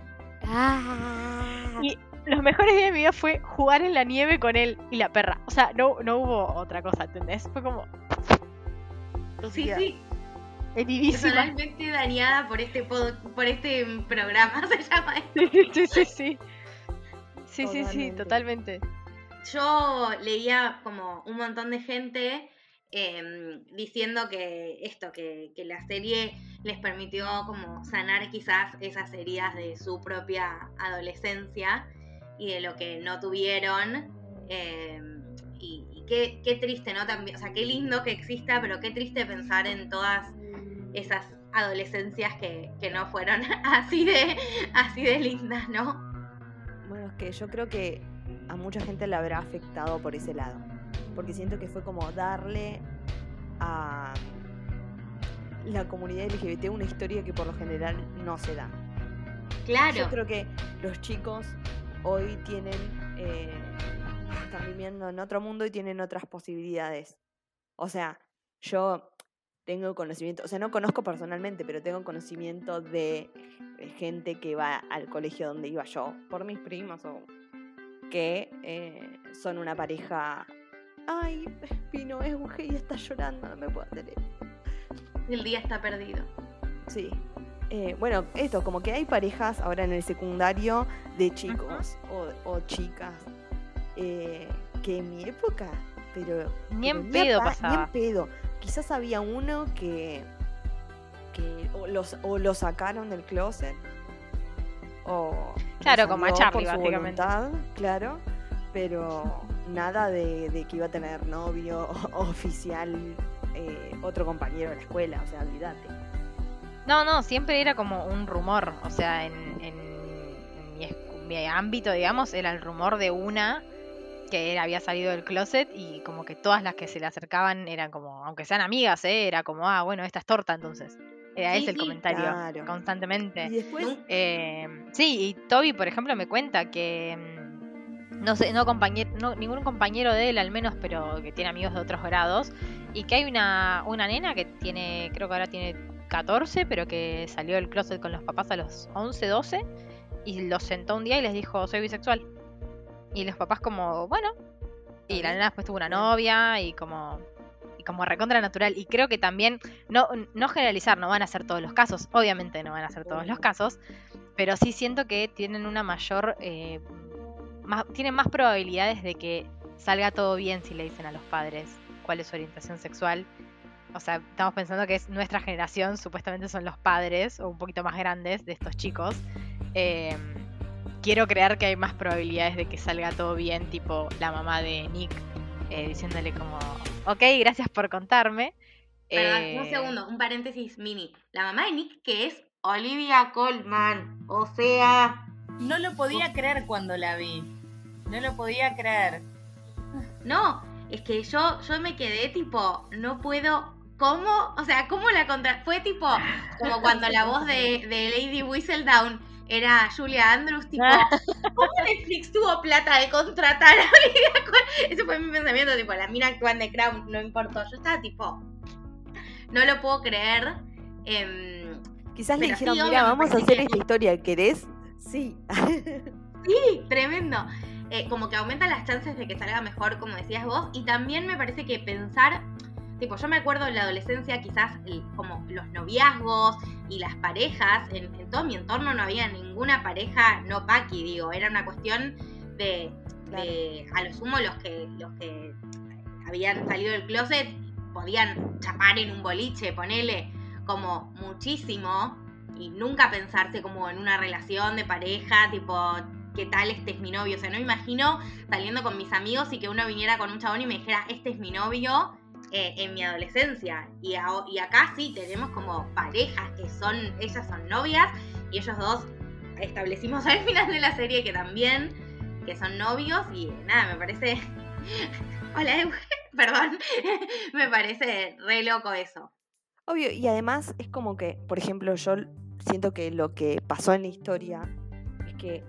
Ah. Y los mejores días de mi vida fue jugar en la nieve con él y la perra. O sea, no, no hubo otra cosa, ¿entendés? Fue como. Sí, sí. Heridísima. Personalmente dañada por este por este programa [laughs] se llama Sí, sí, sí, sí. Sí, sí, sí, totalmente. Yo leía como un montón de gente em, diciendo que esto, que, que, la serie les permitió como sanar quizás esas heridas de su propia adolescencia y de lo que no tuvieron. Em, y, qué, qué, triste, ¿no? También, o sea, qué lindo que exista, pero qué triste pensar en todas esas adolescencias que, que no fueron [laughs] así de, así de lindas, ¿no? Bueno, es que yo creo que a mucha gente le habrá afectado por ese lado. Porque siento que fue como darle a la comunidad LGBT una historia que por lo general no se da. Claro. Yo creo que los chicos hoy tienen, eh, están viviendo en otro mundo y tienen otras posibilidades. O sea, yo tengo conocimiento, o sea, no conozco personalmente, pero tengo conocimiento de gente que va al colegio donde iba yo, por mis primos o que eh, son una pareja. Ay, Pino es un y está llorando, no me puedo hacer eso. El día está perdido. Sí. Eh, bueno, esto, como que hay parejas ahora en el secundario de chicos o, chicas eh, que en mi época, pero. Ni en pedo pasaba. Ni en pedo. Quizás había uno que. que o, los, o lo sacaron del closet o claro, como a Charlie, básicamente. claro, pero nada de, que iba a tener novio [laughs] oficial eh, otro compañero de la escuela, o sea, olvídate. No, no, siempre era como un rumor, o sea, en, mi, ámbito, digamos, era el rumor de una que había salido del closet y como que todas las que se le acercaban eran como, aunque sean amigas, ¿eh? era como, ah, bueno, esta es torta entonces. Era ese el comentario constantemente. ¿Y después? Eh, sí, y Toby, por ejemplo, me cuenta que mm, no sé, no compañero, no, ningún compañero de él al menos, pero que tiene amigos de otros grados, y que hay una, una nena que tiene, creo que ahora tiene 14, pero que salió del closet con los papás a los 11, 12, y los sentó un día y les dijo, soy bisexual. Y los papás como, bueno, y la nena después tuvo una novia y como como recontra natural. Y creo que también, no, no generalizar, no van a ser todos los casos, obviamente no van a ser todos los casos, pero sí siento que tienen una mayor, eh, más, tienen más probabilidades de que salga todo bien si le dicen a los padres cuál es su orientación sexual. O sea, estamos pensando que es nuestra generación, supuestamente son los padres o un poquito más grandes de estos chicos. Eh, quiero creer que hay más probabilidades de que salga todo bien, tipo la mamá de Nick eh, diciéndole como, ok, gracias por contarme. Perdón, un eh, segundo, un paréntesis mini. La mamá de Nick, que es Olivia Colman, o sea... No lo podía creer cuando la vi. No lo podía creer. No, es que yo, yo me quedé tipo, no puedo ¿Cómo? O sea, ¿cómo la contra... Fue tipo como [laughs] cuando la voz de, de Lady Whistledown era Julia Andrews, tipo, ah. ¿cómo Netflix tuvo plata de contratar a Olivia? Ese fue mi pensamiento, tipo, la mina actuando de Crown, no importó. Yo estaba tipo, no lo puedo creer. Em, Quizás le dijeron, mira, vamos a hacer esta historia, ¿querés? Sí. sí, tremendo. Eh, como que aumenta las chances de que salga mejor, como decías vos, y también me parece que pensar Tipo, yo me acuerdo en la adolescencia quizás como los noviazgos y las parejas, en, todo mi entorno no había ninguna pareja no paqui, digo, era una cuestión de, a lo sumo los que, los que habían salido del closet podían chapar en un boliche, ponele como muchísimo. y nunca pensarse como en una relación de pareja, tipo, ¿qué tal este es mi novio? O sea, no me imagino saliendo con mis amigos y que uno viniera con un chabón y me dijera, este es mi novio eh, en mi adolescencia. Y, y acá sí tenemos como parejas que son, ellas son novias y ellos dos establecimos [laughs] al final de la serie que también, que son novios y nada, me parece... [laughs] Hola, [laughs] perdón, me parece re loco eso. Obvio, y además es como que, por ejemplo, yo siento que lo que pasó en la historia es que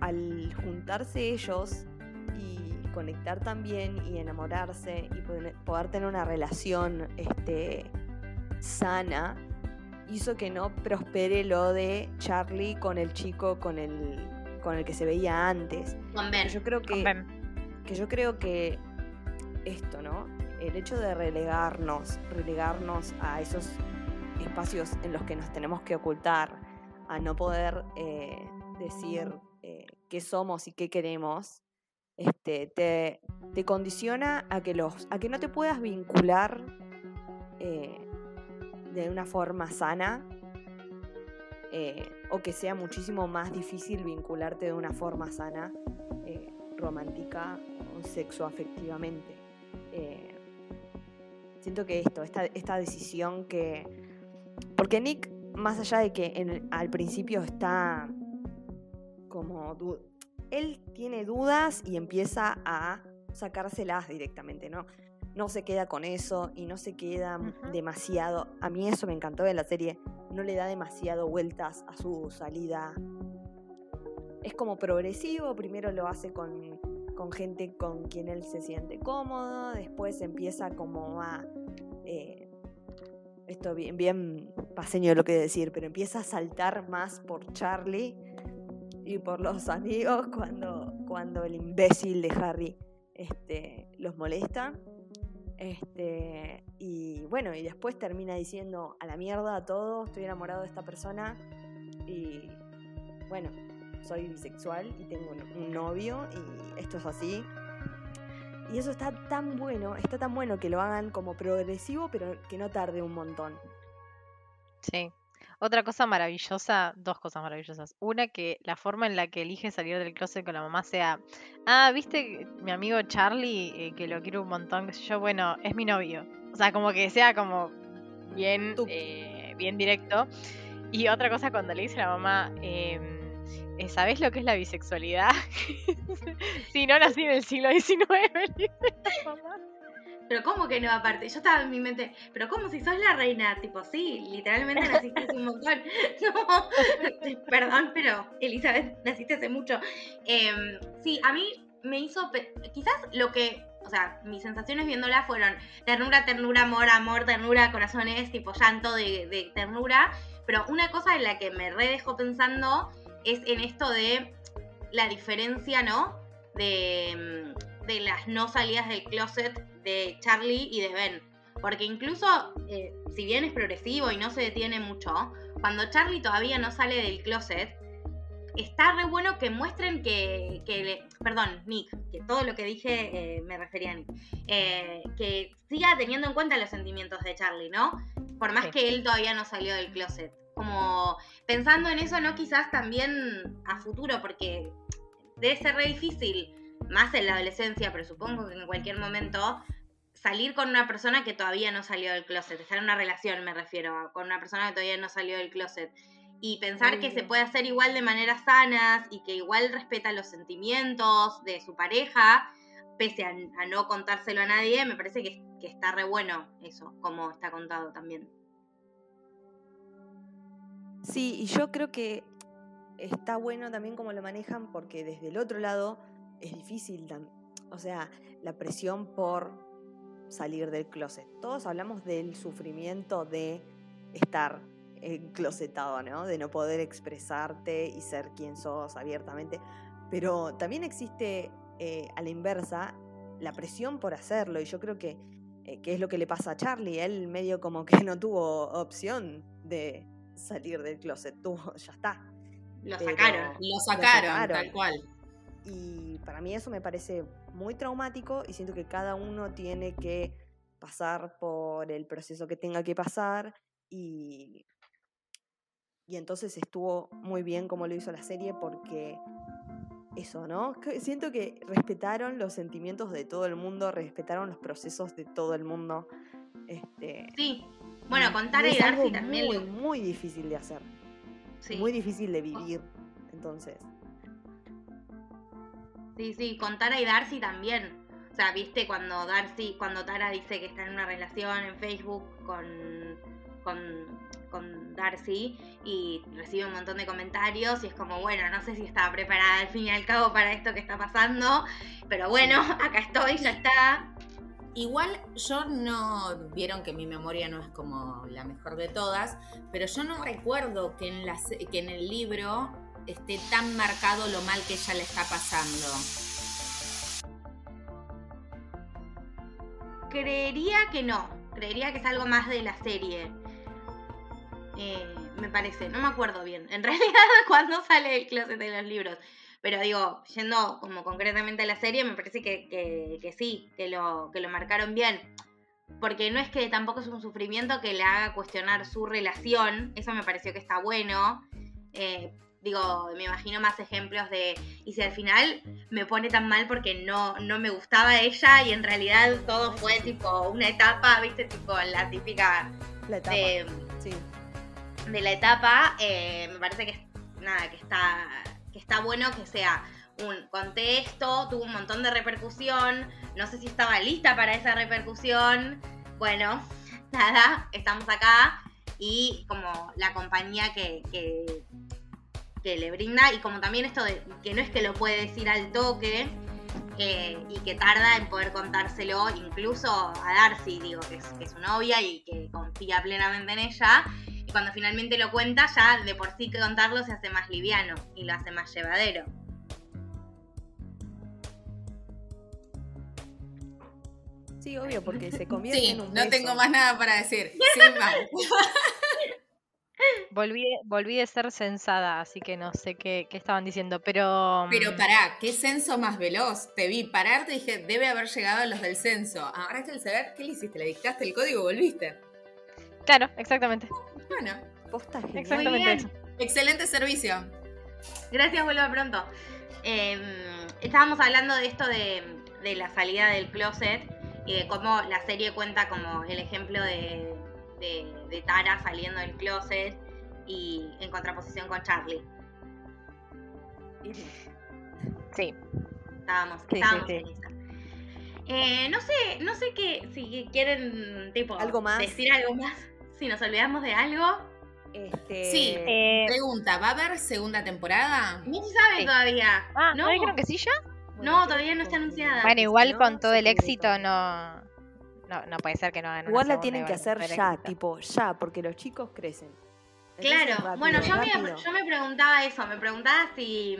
al juntarse ellos conectar también y enamorarse y poder, tener una relación este, sana, hizo que no prospere lo de Charlie con el chico con el, con el que se veía antes. Con Ben. Yo creo que, que yo creo que esto, ¿no? El hecho de relegarnos, relegarnos a esos espacios en los que nos tenemos que ocultar, a no poder eh, decir eh, qué somos y qué queremos, este, te, te, condiciona a que, los, a que no te puedas vincular eh, de una forma sana o que sea muchísimo más difícil vincularte de una forma sana, romántica o sexoafectivamente. siento que esto, esta, esta decisión que, porque Nick, más allá de que al principio está como... Él tiene dudas y empieza a sacárselas directamente, ¿no? No se queda con eso y no se queda demasiado... A mí eso me encantó de la serie. No le da demasiado vueltas a su salida. Es como progresivo, primero lo hace con, con gente con quien él se siente cómodo, después empieza como a... Eh, esto bien, bien paseño lo que decir, pero empieza a saltar más por Charlie y por los amigos cuando, cuando el imbécil de Harry este, los molesta. Este, y bueno, y después termina diciendo a la mierda a todo, estoy enamorado de esta persona y bueno, soy bisexual y tengo un novio y esto es así. Y eso está tan bueno, está tan bueno que lo hagan como progresivo, pero que no tarde un montón. Sí. Otra cosa maravillosa, dos cosas maravillosas. Una, que la forma en la que elige salir del closet con la mamá sea, ah, viste mi amigo Charlie, eh, que lo quiero un montón, que sé yo, bueno, es mi novio. O sea, como que sea como bien, eh, bien directo. Y otra cosa, cuando le dice a la mamá, eh, eh, ¿sabés lo que es la bisexualidad? [laughs] si no nací en el siglo XIX, [laughs] Pero ¿cómo que no aparte? Yo estaba en mi mente, pero ¿cómo si sos la reina? Tipo, sí, literalmente naciste hace un montón. [laughs] No, perdón, pero Elizabeth, naciste hace mucho. Em, sí, a mí me hizo, quizás lo que, o sea, mis sensaciones viéndola fueron ternura, ternura, amor, amor, ternura, corazones, tipo llanto de, ternura. Pero una cosa en la que me re dejó pensando es en esto de la diferencia, ¿no? De, mm, de las no salidas del closet de Charlie y de Ben. Porque incluso, eh, si bien es progresivo y no se detiene mucho, cuando Charlie todavía no sale del closet, está re bueno que muestren que, que perdón, Nick, que todo lo que dije eh, me refería a Nick, eh, que siga teniendo en cuenta los sentimientos de Charlie, ¿no? Por más que él todavía no salió del closet como pensando en eso, ¿no? Quizás también a futuro, porque debe ser re difícil, más en la adolescencia, pero supongo que en cualquier momento, salir con una persona que todavía no salió del closet, estar en una relación me refiero, con una persona que todavía no salió del closet. Y pensar que se puede hacer igual de maneras sanas y que igual respeta los sentimientos de su pareja, pese a, no contárselo a nadie, me parece que, que está re bueno eso, como está contado también. Sí, y yo creo que está bueno también como lo manejan porque desde el otro lado es difícil, o sea, la presión por salir del closet. Todos hablamos del sufrimiento de estar enclosetado, ¿no? De no poder expresarte y ser quien sos abiertamente. Pero también existe eh, a la inversa la presión por hacerlo y yo creo que, eh, que es lo que le pasa a Charlie. Él medio como que no tuvo opción de, salir del closet, tú, ya está. Lo sacaron. Lo sacaron, tal cual. Y para mí eso me parece muy traumático y siento que cada uno tiene que pasar por el proceso que tenga que pasar y y entonces estuvo muy bien como lo hizo la serie porque eso, ¿no? Siento que respetaron los sentimientos de todo el mundo, respetaron los procesos de todo el mundo. Este, Sí. Bueno, con Tara y Darcy también. muy, muy difícil de hacer, sí. muy difícil de vivir. Entonces, Sí, sí, con Tara y Darcy también. O sea, viste cuando Darcy, cuando Tara dice que está en una relación en Facebook con, con, con Darcy y recibe un montón de comentarios y es como, bueno, no sé si estaba preparada al fin y al cabo para esto que está pasando, pero bueno, [laughs] acá estoy, ya está. Igual yo no, vieron que mi memoria no es como la mejor de todas, pero yo no recuerdo que en, la se- que en el libro esté tan marcado lo mal que ella le está pasando. Creería que no, creería que es algo más de la serie. Eh, me parece, no me acuerdo bien. En [laughs] realidad, cuando sale el closet de los libros. Pero digo, yendo como concretamente a la serie, me parece que, que- sí, que lo, que lo marcaron bien. Porque no es que tampoco es un sufrimiento que le haga cuestionar su relación. Eso me pareció que está bueno. Eh, digo, me imagino más ejemplos de. Y si al final me pone tan mal porque no, no me gustaba ella y en realidad todo fue tipo una etapa, viste, tipo la típica la etapa. de, sí. de la etapa, eh, me parece que nada, que está, que está bueno que sea un contexto, tuvo un montón de repercusión, no sé si estaba lista para esa repercusión, bueno, [laughs] nada, estamos acá y como la compañía que, que, que le brinda y como también esto de que no es que lo puede decir al toque eh, y que tarda en poder contárselo incluso a Darcy, digo, que es, que es su novia y que confía plenamente en ella. Y cuando finalmente lo cuenta, ya de por sí que contarlo se hace más liviano y lo hace más llevadero. Sí, obvio, porque se convierte Sí, en un no beso. tengo más nada para decir. [laughs] Volví, volví de ser censada, así que no sé qué, qué estaban diciendo, pero... Pero mm, pará, qué censo más veloz. Te vi pararte y dije, debe haber llegado a los del censo. Ahora que el saber, ¿qué le hiciste? ¿Le dictaste el código y volviste? Claro, exactamente. Bueno, Posta. Exactamente eso. excelente servicio. Gracias, vuelvo pronto. Eh, estábamos hablando de esto de, de la salida del closet y de cómo la serie cuenta como el ejemplo de, de, de Tara saliendo del closet y en contraposición con Charlie. Sí. Estábamos, Sí, estábamos sí, en esa. Eh, no sé, no sé qué, si quieren tipo ¿Algo más? decir algo más, si nos olvidamos de algo. Este, Sí. Eh, Pregunta, ¿va a haber segunda temporada? No se sabe Sí. todavía. ah, no, ¿no dijeron que sí ya? bueno, no, todavía no está anunciada. Bueno, igual con todo el éxito no, no... No puede ser que no hagan una Igual la tienen que hacer ya, tipo, ya, porque los chicos crecen. Entonces, Claro, rápido, bueno, yo me, yo me preguntaba eso, me preguntaba si,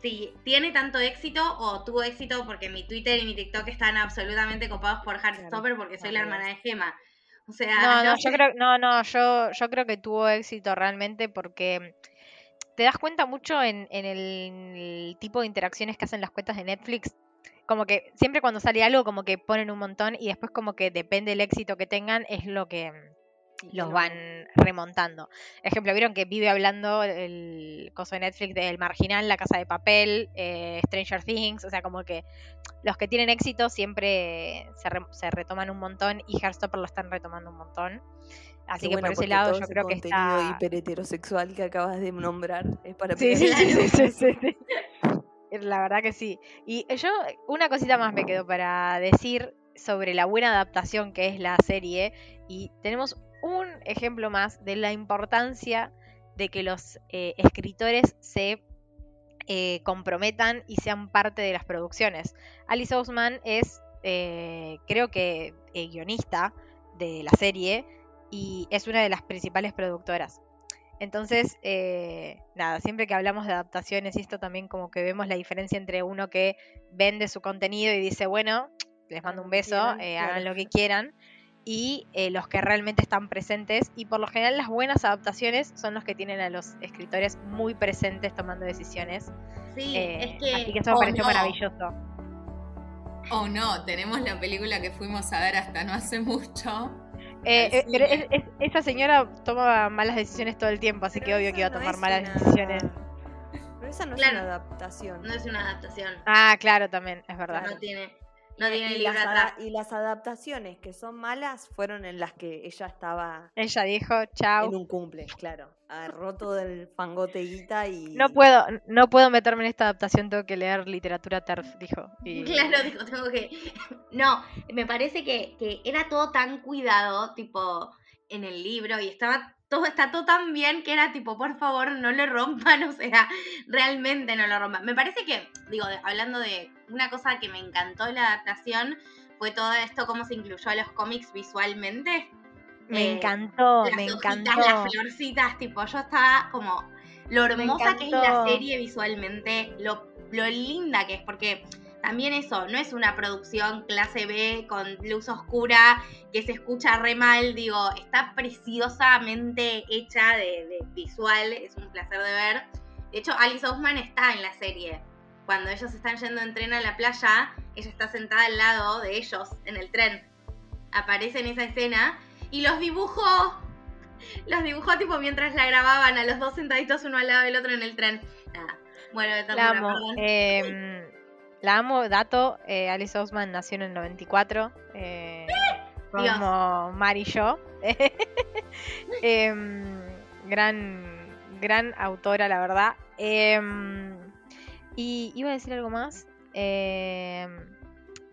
si tiene tanto éxito o tuvo éxito porque mi Twitter y mi TikTok están absolutamente copados por Heartstopper porque soy la hermana de Gema. O sea, No, no, sé. yo creo, no, no, yo, yo creo que tuvo éxito realmente porque te das cuenta mucho en, en el tipo de interacciones que hacen las cuentas de Netflix. Como que siempre cuando sale algo, como que ponen un montón y después como que depende del éxito que tengan, es lo que Y los van remontando. Ejemplo, vieron que vive hablando el coso de Netflix del Marginal, La Casa de Papel, eh, Stranger Things, o sea, como que los que tienen éxito siempre se, re- se retoman un montón y Heartstopper lo están retomando un montón. Así Qué que bueno, por ese lado yo ese creo que está... hiper heterosexual que acabas de nombrar es para Sí, sí, sí, sí. [laughs] La verdad que sí. Y yo, una cosita más me quedó para decir sobre la buena adaptación que es la serie. Y tenemos un ejemplo más de la importancia de que los eh, escritores se eh, comprometan y sean parte de las producciones. Alice Ousman es, eh, creo que, eh, guionista de la serie y es una de las principales productoras. Entonces, eh, nada, siempre que hablamos de adaptaciones y esto también como que vemos la diferencia entre uno que vende su contenido y dice, bueno, [tsk] les mando un beso, quieran, eh, claro. hagan lo que [laughs] quieran, y eh, los que realmente están presentes. Y por lo general las buenas adaptaciones son los que tienen a los escritores muy presentes tomando decisiones. Sí, Eh, es que. así que eso me oh, pareció no. maravilloso. Oh no, tenemos la película que fuimos a ver hasta no hace mucho. Eh, eh, es- es- esa señora toma malas decisiones todo el tiempo, así que obvio que iba a tomar malas una- decisiones. Pero esa no Claro. es una adaptación. No es una adaptación. Ah, claro, también, es verdad. No tiene, no tiene y, libro las atrás. y las adaptaciones que son malas fueron en las que ella estaba Ella dijo, chau. en un cumple, claro. Agarró todo el fangote guita y. No puedo, no puedo meterme en esta adaptación, tengo que leer literatura TERF, dijo. Y- [laughs] Claro, digo, tengo que. No, me parece que, que era todo tan cuidado, tipo, en el libro, y estaba todo, está todo tan bien que era tipo, por favor, no lo rompan, [laughs] o sea, realmente no lo rompan. Me parece que, digo, hablando de una cosa que me encantó la adaptación, fue todo esto, cómo se incluyó a los cómics visualmente. Me Eh, encantó, las me hojitas, encantó. las florcitas, tipo, yo estaba como lo hermosa que es la serie visualmente, lo, lo linda que es, porque también eso, no es una producción clase B con luz oscura que se escucha re mal, digo, está preciosamente hecha de, de visual, es un placer de ver. De hecho, Alice Ousman está en la serie. Cuando ellos están yendo en tren a la playa, ella está sentada al lado de ellos en el tren. Aparece en esa escena y los dibujó. Los dibujó tipo mientras la grababan, a los dos sentaditos uno al lado del otro en el tren. Nada. Bueno, de La amo. dato. eh, Alice Osman nació en el 94. eh, como Mari y yo. [laughs] Em, gran, gran autora, la verdad. Em, y iba a decir algo más. Em,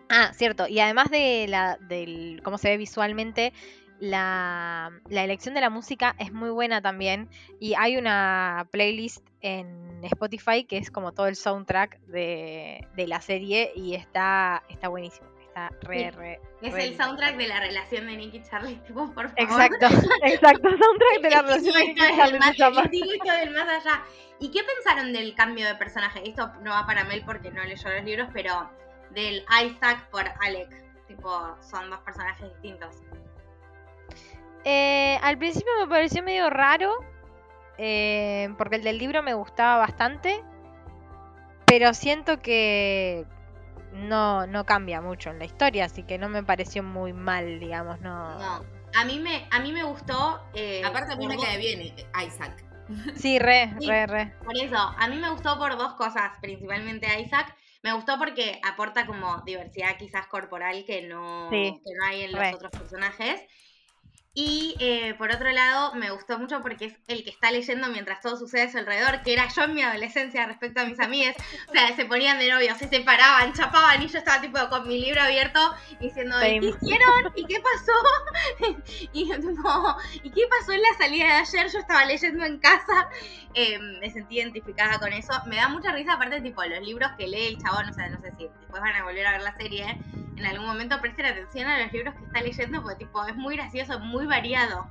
ah, cierto. Y además de la, del cómo se ve visualmente, la, la elección de la música es muy buena también. Y hay una playlist en Spotify que es como todo el soundtrack de, de la serie y está, está buenísimo. Está re, Sí. re. Es re el soundtrack de la relación de Nick y Charlie, [laughs] tipo, por favor. Exacto, [laughs] exacto, soundtrack de la [laughs] relación de Nicky y Charlie más- del más allá. ¿Y qué pensaron del cambio de personaje? Esto no va para Mel porque no leyó los libros, pero del Isaac por Alec. Tipo, son dos personajes distintos. Eh, al principio me pareció medio raro, eh, porque el del libro me gustaba bastante, pero siento que no, no cambia mucho en la historia, así que no me pareció muy mal, digamos, no. No. A mí me, a mí me gustó. eh, Aparte a mí por me cae bien Isaac. Sí, re, Sí. re, re. Por eso, a mí me gustó por dos cosas, principalmente Isaac. Me gustó porque aporta como diversidad quizás corporal que no, Sí, que no hay en los re. otros personajes. Y eh, por otro lado, me gustó mucho porque es el que está leyendo mientras todo sucede a su alrededor, que era yo en mi adolescencia respecto a mis amigas. O sea, se ponían de novios, se separaban, chapaban y yo estaba tipo con mi libro abierto diciendo, ¿y qué hicieron? ¿Y qué pasó? [laughs] y tipo, ¿y qué pasó en la salida de ayer? Yo estaba leyendo en casa. Eh, me sentí identificada con eso. Me da mucha risa, aparte, tipo, los libros que lee el chabón, o sea, no sé si después van a volver a ver la serie. En algún momento presten atención a los libros que está leyendo, porque, tipo, es muy gracioso, muy variado.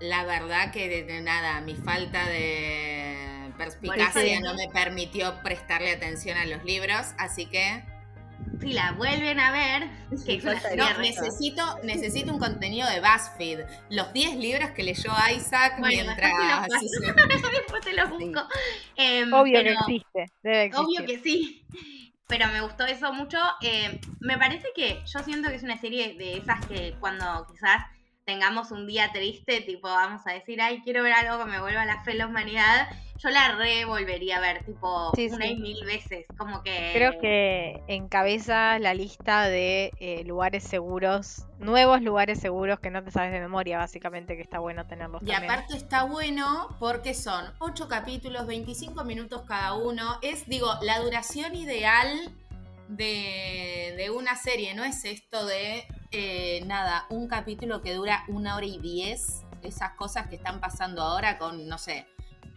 La verdad que de, de nada, mi falta de perspicacia no me permitió prestarle atención a los libros, así que Si la vuelven a ver, [laughs] que no, necesito, necesito un contenido de BuzzFeed. Los 10 libros que leyó Isaac Bueno, mientras [laughs] después te los sucede- después te los busco. Em, Obvio que existe, debe. Obvio que sí. Pero me gustó eso mucho. Eh, me parece que yo siento que es una serie de esas que cuando quizás tengamos un día triste, tipo vamos a decir, ay, quiero ver algo que me vuelva la fe la humanidad, yo la re volvería a ver, tipo, Sí, una sí. y mil veces. Como que. Creo que encabeza la lista de eh, lugares seguros, nuevos lugares seguros que no te sabes de memoria, básicamente, que está bueno tenerlos Y también. aparte está bueno porque son 8 capítulos, 25 minutos cada uno. Es, digo, la duración ideal de, de una serie. No es esto de, eh, nada, un capítulo que dura una hora y diez. Esas cosas que están pasando ahora con, no sé,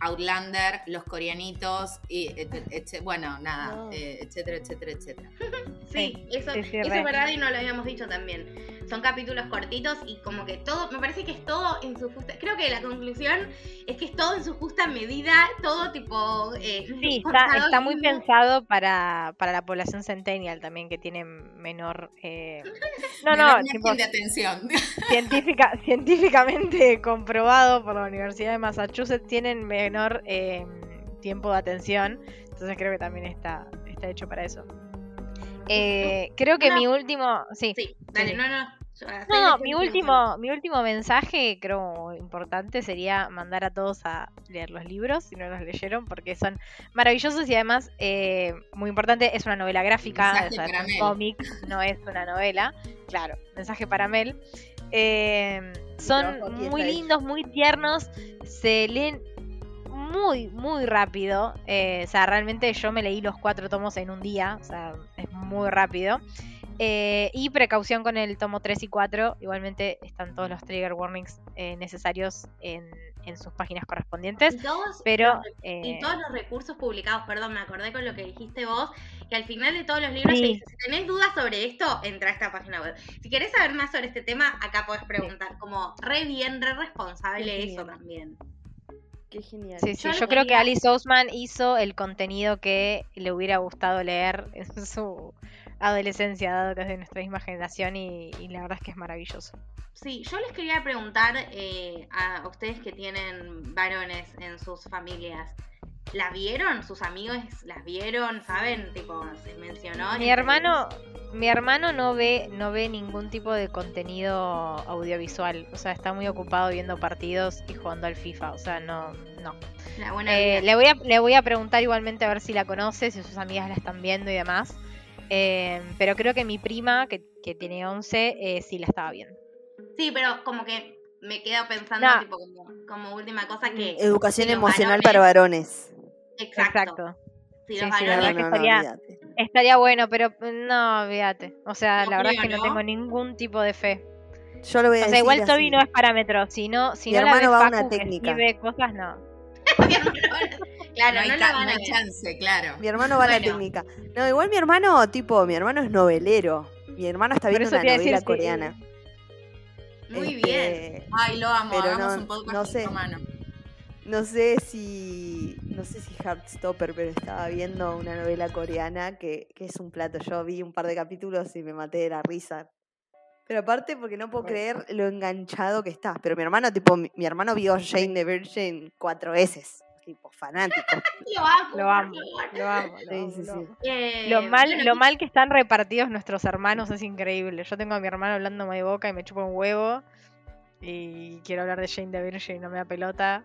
Outlander, los coreanitos, y et- et- bueno, nada, No. eh, etcétera, etcétera, etcétera. [laughs] Sí, eso, sí, sí, eso es verdad y no lo habíamos dicho también. Son capítulos cortitos y como que todo, me parece que es todo en su justa. Creo que la conclusión es que es todo en su justa medida, todo tipo. Eh, Sí, [laughs] está, está muy pensado para, para la población centennial también, que tiene menor... eh, [laughs] No, no, tipo, margen de atención. [laughs] científica, científicamente comprobado por la Universidad de Massachusetts, tienen menor eh, tiempo de atención, entonces creo que también está, está hecho para eso. Eh, creo que mi último... Sí, Sí, dale, sí. no, no. No, no, mi último, mi último mensaje, creo importante, sería mandar a todos a leer los libros, si no los leyeron, porque son maravillosos y además, eh, muy importante, es una novela gráfica, es un cómic, no es una novela. Claro, mensaje para Mel. Eh, son muy lindos, muy tiernos, se leen muy, muy rápido. Eh, o sea, realmente yo me leí los cuatro tomos en un día, o sea, es muy rápido. Eh, y precaución con el tomo 3 y 4. Igualmente están todos los trigger warnings eh, necesarios en, sus páginas correspondientes. pero, y todos los recursos publicados, perdón, me acordé con lo que dijiste vos, que al final de todos los libros si tenés dudas sobre esto, entra a esta página web. Si querés saber más sobre este tema, acá podés preguntar. Como re bien, re responsable eso también. Qué genial. Sí, sí, yo, creo que Alice Ousman hizo el contenido que le hubiera gustado leer en su adolescencia, dado que es de nuestra misma generación y, la verdad es que es maravilloso. Sí, yo les quería preguntar eh, a ustedes que tienen varones en sus familias. ¿La vieron? ¿Sus amigos las vieron? ¿Saben? Tipo, se mencionó. Mi hermano, mi hermano no ve, no ve ningún tipo de contenido audiovisual. O sea, está muy ocupado viendo partidos y jugando al FIFA. O sea, no, no. Eh, le voy a, le voy a preguntar igualmente a ver si la conoce, si sus amigas la están viendo y demás. Eh, pero creo que mi prima, que, tiene 11, eh, sí la estaba viendo. Sí, pero como que me quedo pensando tipo, como, última cosa que... Educación emocional para varones. Exacto. Sí, estaría, bueno, pero no, fíjate. O sea, la verdad es que no, tengo ningún tipo de fe. Yo lo voy a o sea, igual Toby no es parámetro. Si no, si no la ves va una técnica. cosas, no. [laughs] [laughs] claro, no, hay, chance, claro. Mi hermano va a la técnica. No, igual mi hermano, tipo, mi hermano es novelero. Mi hermano está viendo una novela coreana. Muy este, bien. Ay, lo amo, hagamos un podcast no sé, No sé si. No sé si Heartstopper, pero estaba viendo una novela coreana que, que es un plato. Yo vi un par de capítulos y me maté de la risa. Pero aparte porque no puedo creer lo enganchado que estás. Pero mi hermano, tipo, mi, hermano vio Jane the Virgin cuatro veces. Tipo, fanático. [laughs] lo amo. Lo amo. Lo amo. Lo, mal, lo mal que están repartidos nuestros hermanos es increíble. Yo tengo a mi hermano hablando de boca y me chupa un huevo. Y quiero hablar de Jane the Virgin y no me da pelota.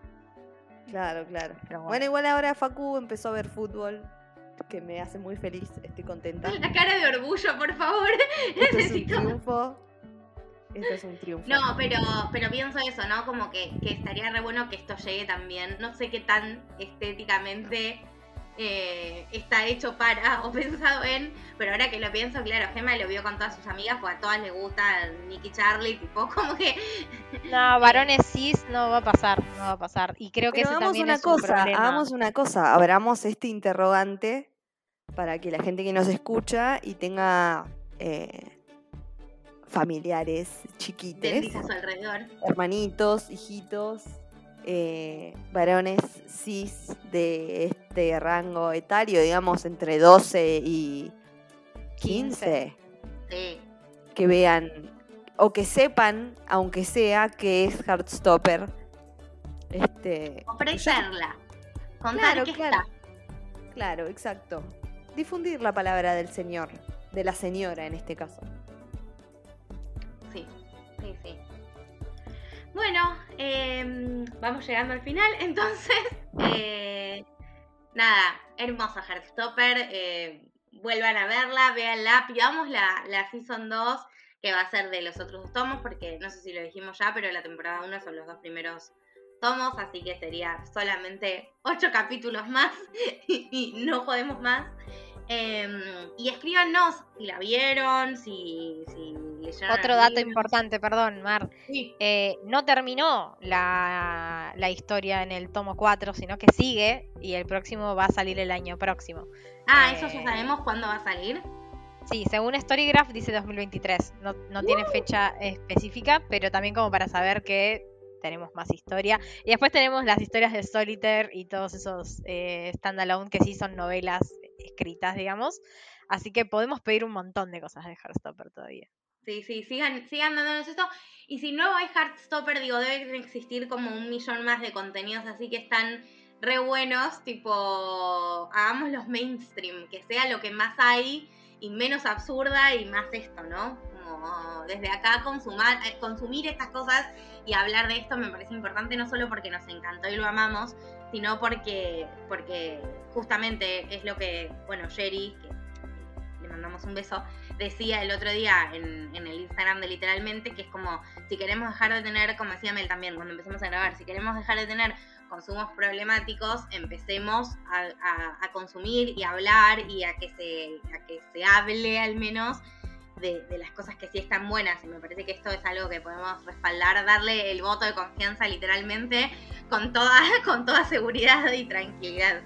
Claro, claro. Bueno. igual ahora Facu empezó a ver fútbol que me hace muy feliz, estoy contenta. La cara de orgullo, por favor. [laughs] Necesito. triunfo. Esto es un triunfo. No, pero, pero pienso eso, ¿no? Como que, estaría re bueno que esto llegue también. No sé qué tan estéticamente eh, está hecho para [laughs] o pensado en, pero ahora que lo pienso, claro, Gemma lo vio con todas sus amigas, pues a todas les gusta Nicky Charlie, tipo, [laughs] como que. No, varones cis no va a pasar, no va a pasar. Y creo que eso también una es cosa, un problema. Hagamos una cosa, abramos este interrogante para que la gente que nos escucha y tenga. Eh, familiares chiquites. alrededor. Hermanitos, hijitos, eh, varones cis de este rango etario, digamos, entre 12 y 15. Que vean o que sepan, aunque sea, que es Heartstopper. Este, Ofrecerla. Contar claro, claro. Claro, exacto. Difundir la palabra del Señor, de la señora en este caso. Bueno, em, vamos llegando al final. [laughs] Entonces, eh, nada, hermosa Heartstopper. Eh, vuelvan a verla, véanla. Pidamos la, la Season 2, que va a ser de los otros dos tomos, porque no sé si lo dijimos ya, pero la temporada 1 son los dos primeros tomos, así que sería solamente 8 capítulos más [laughs] y no podemos más. Em, y escríbanos si la vieron, si, leyeron. Otro dato importante, perdón, Mar. Eh, no terminó la, historia en el tomo 4, sino que sigue y el próximo va a salir el año próximo. Ah, ¿eso ya eh, sabemos cuándo va a salir? Sí, según Storygraph dice 2023. No, no tiene uh. fecha específica, pero también como para saber que tenemos más historia. Y después tenemos las historias de Solitaire y todos esos eh, standalone que sí son novelas escritas, digamos. Así que podemos pedir un montón de cosas de Heartstopper todavía. Sí, sí, sigan, sigan dándonos esto. Y si no hay Heartstopper, digo, debe existir como un millón más de contenidos así que están re buenos, tipo, hagamos los mainstream, que sea lo que más hay y menos absurda y más esto, ¿no? Como desde acá consumar, eh, consumir estas cosas y hablar de esto me parece importante no solo porque nos encantó y lo amamos, sino porque, porque justamente es lo que, bueno, Jerry, que le mandamos un beso, decía el otro día en, en, el Instagram de literalmente, que es como, si queremos dejar de tener, como decía Mel también cuando empezamos a grabar, si queremos dejar de tener consumos problemáticos, empecemos a, a, consumir y a hablar y a que se, a que se hable al menos de, las cosas que sí están buenas. Y me parece que esto es algo que podemos respaldar, darle el voto de confianza literalmente con toda, [laughs] con toda seguridad y tranquilidad.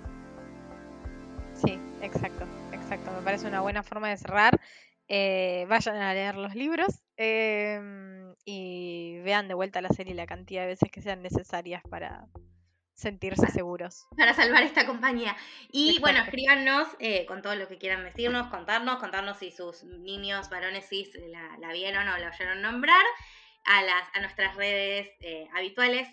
Sí, exacto, exacto. Me parece una buena forma de cerrar. Eh, vayan a leer los libros eh, y vean de vuelta la serie la cantidad de veces que sean necesarias para, sentirse seguros. Para salvar esta compañía. Y bueno, escríbanos eh, con todo lo que quieran decirnos, contarnos, contarnos si sus niños varones cis la, la vieron o la oyeron nombrar a, las, a nuestras redes eh, habituales.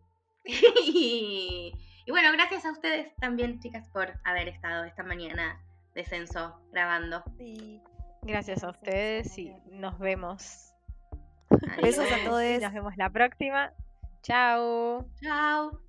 [laughs] y, y, bueno, gracias a ustedes también, chicas, por haber estado esta mañana de censo grabando. Sí. Gracias a ustedes y nos vemos. Besos a todos. Nos vemos la próxima. Chao. Chao.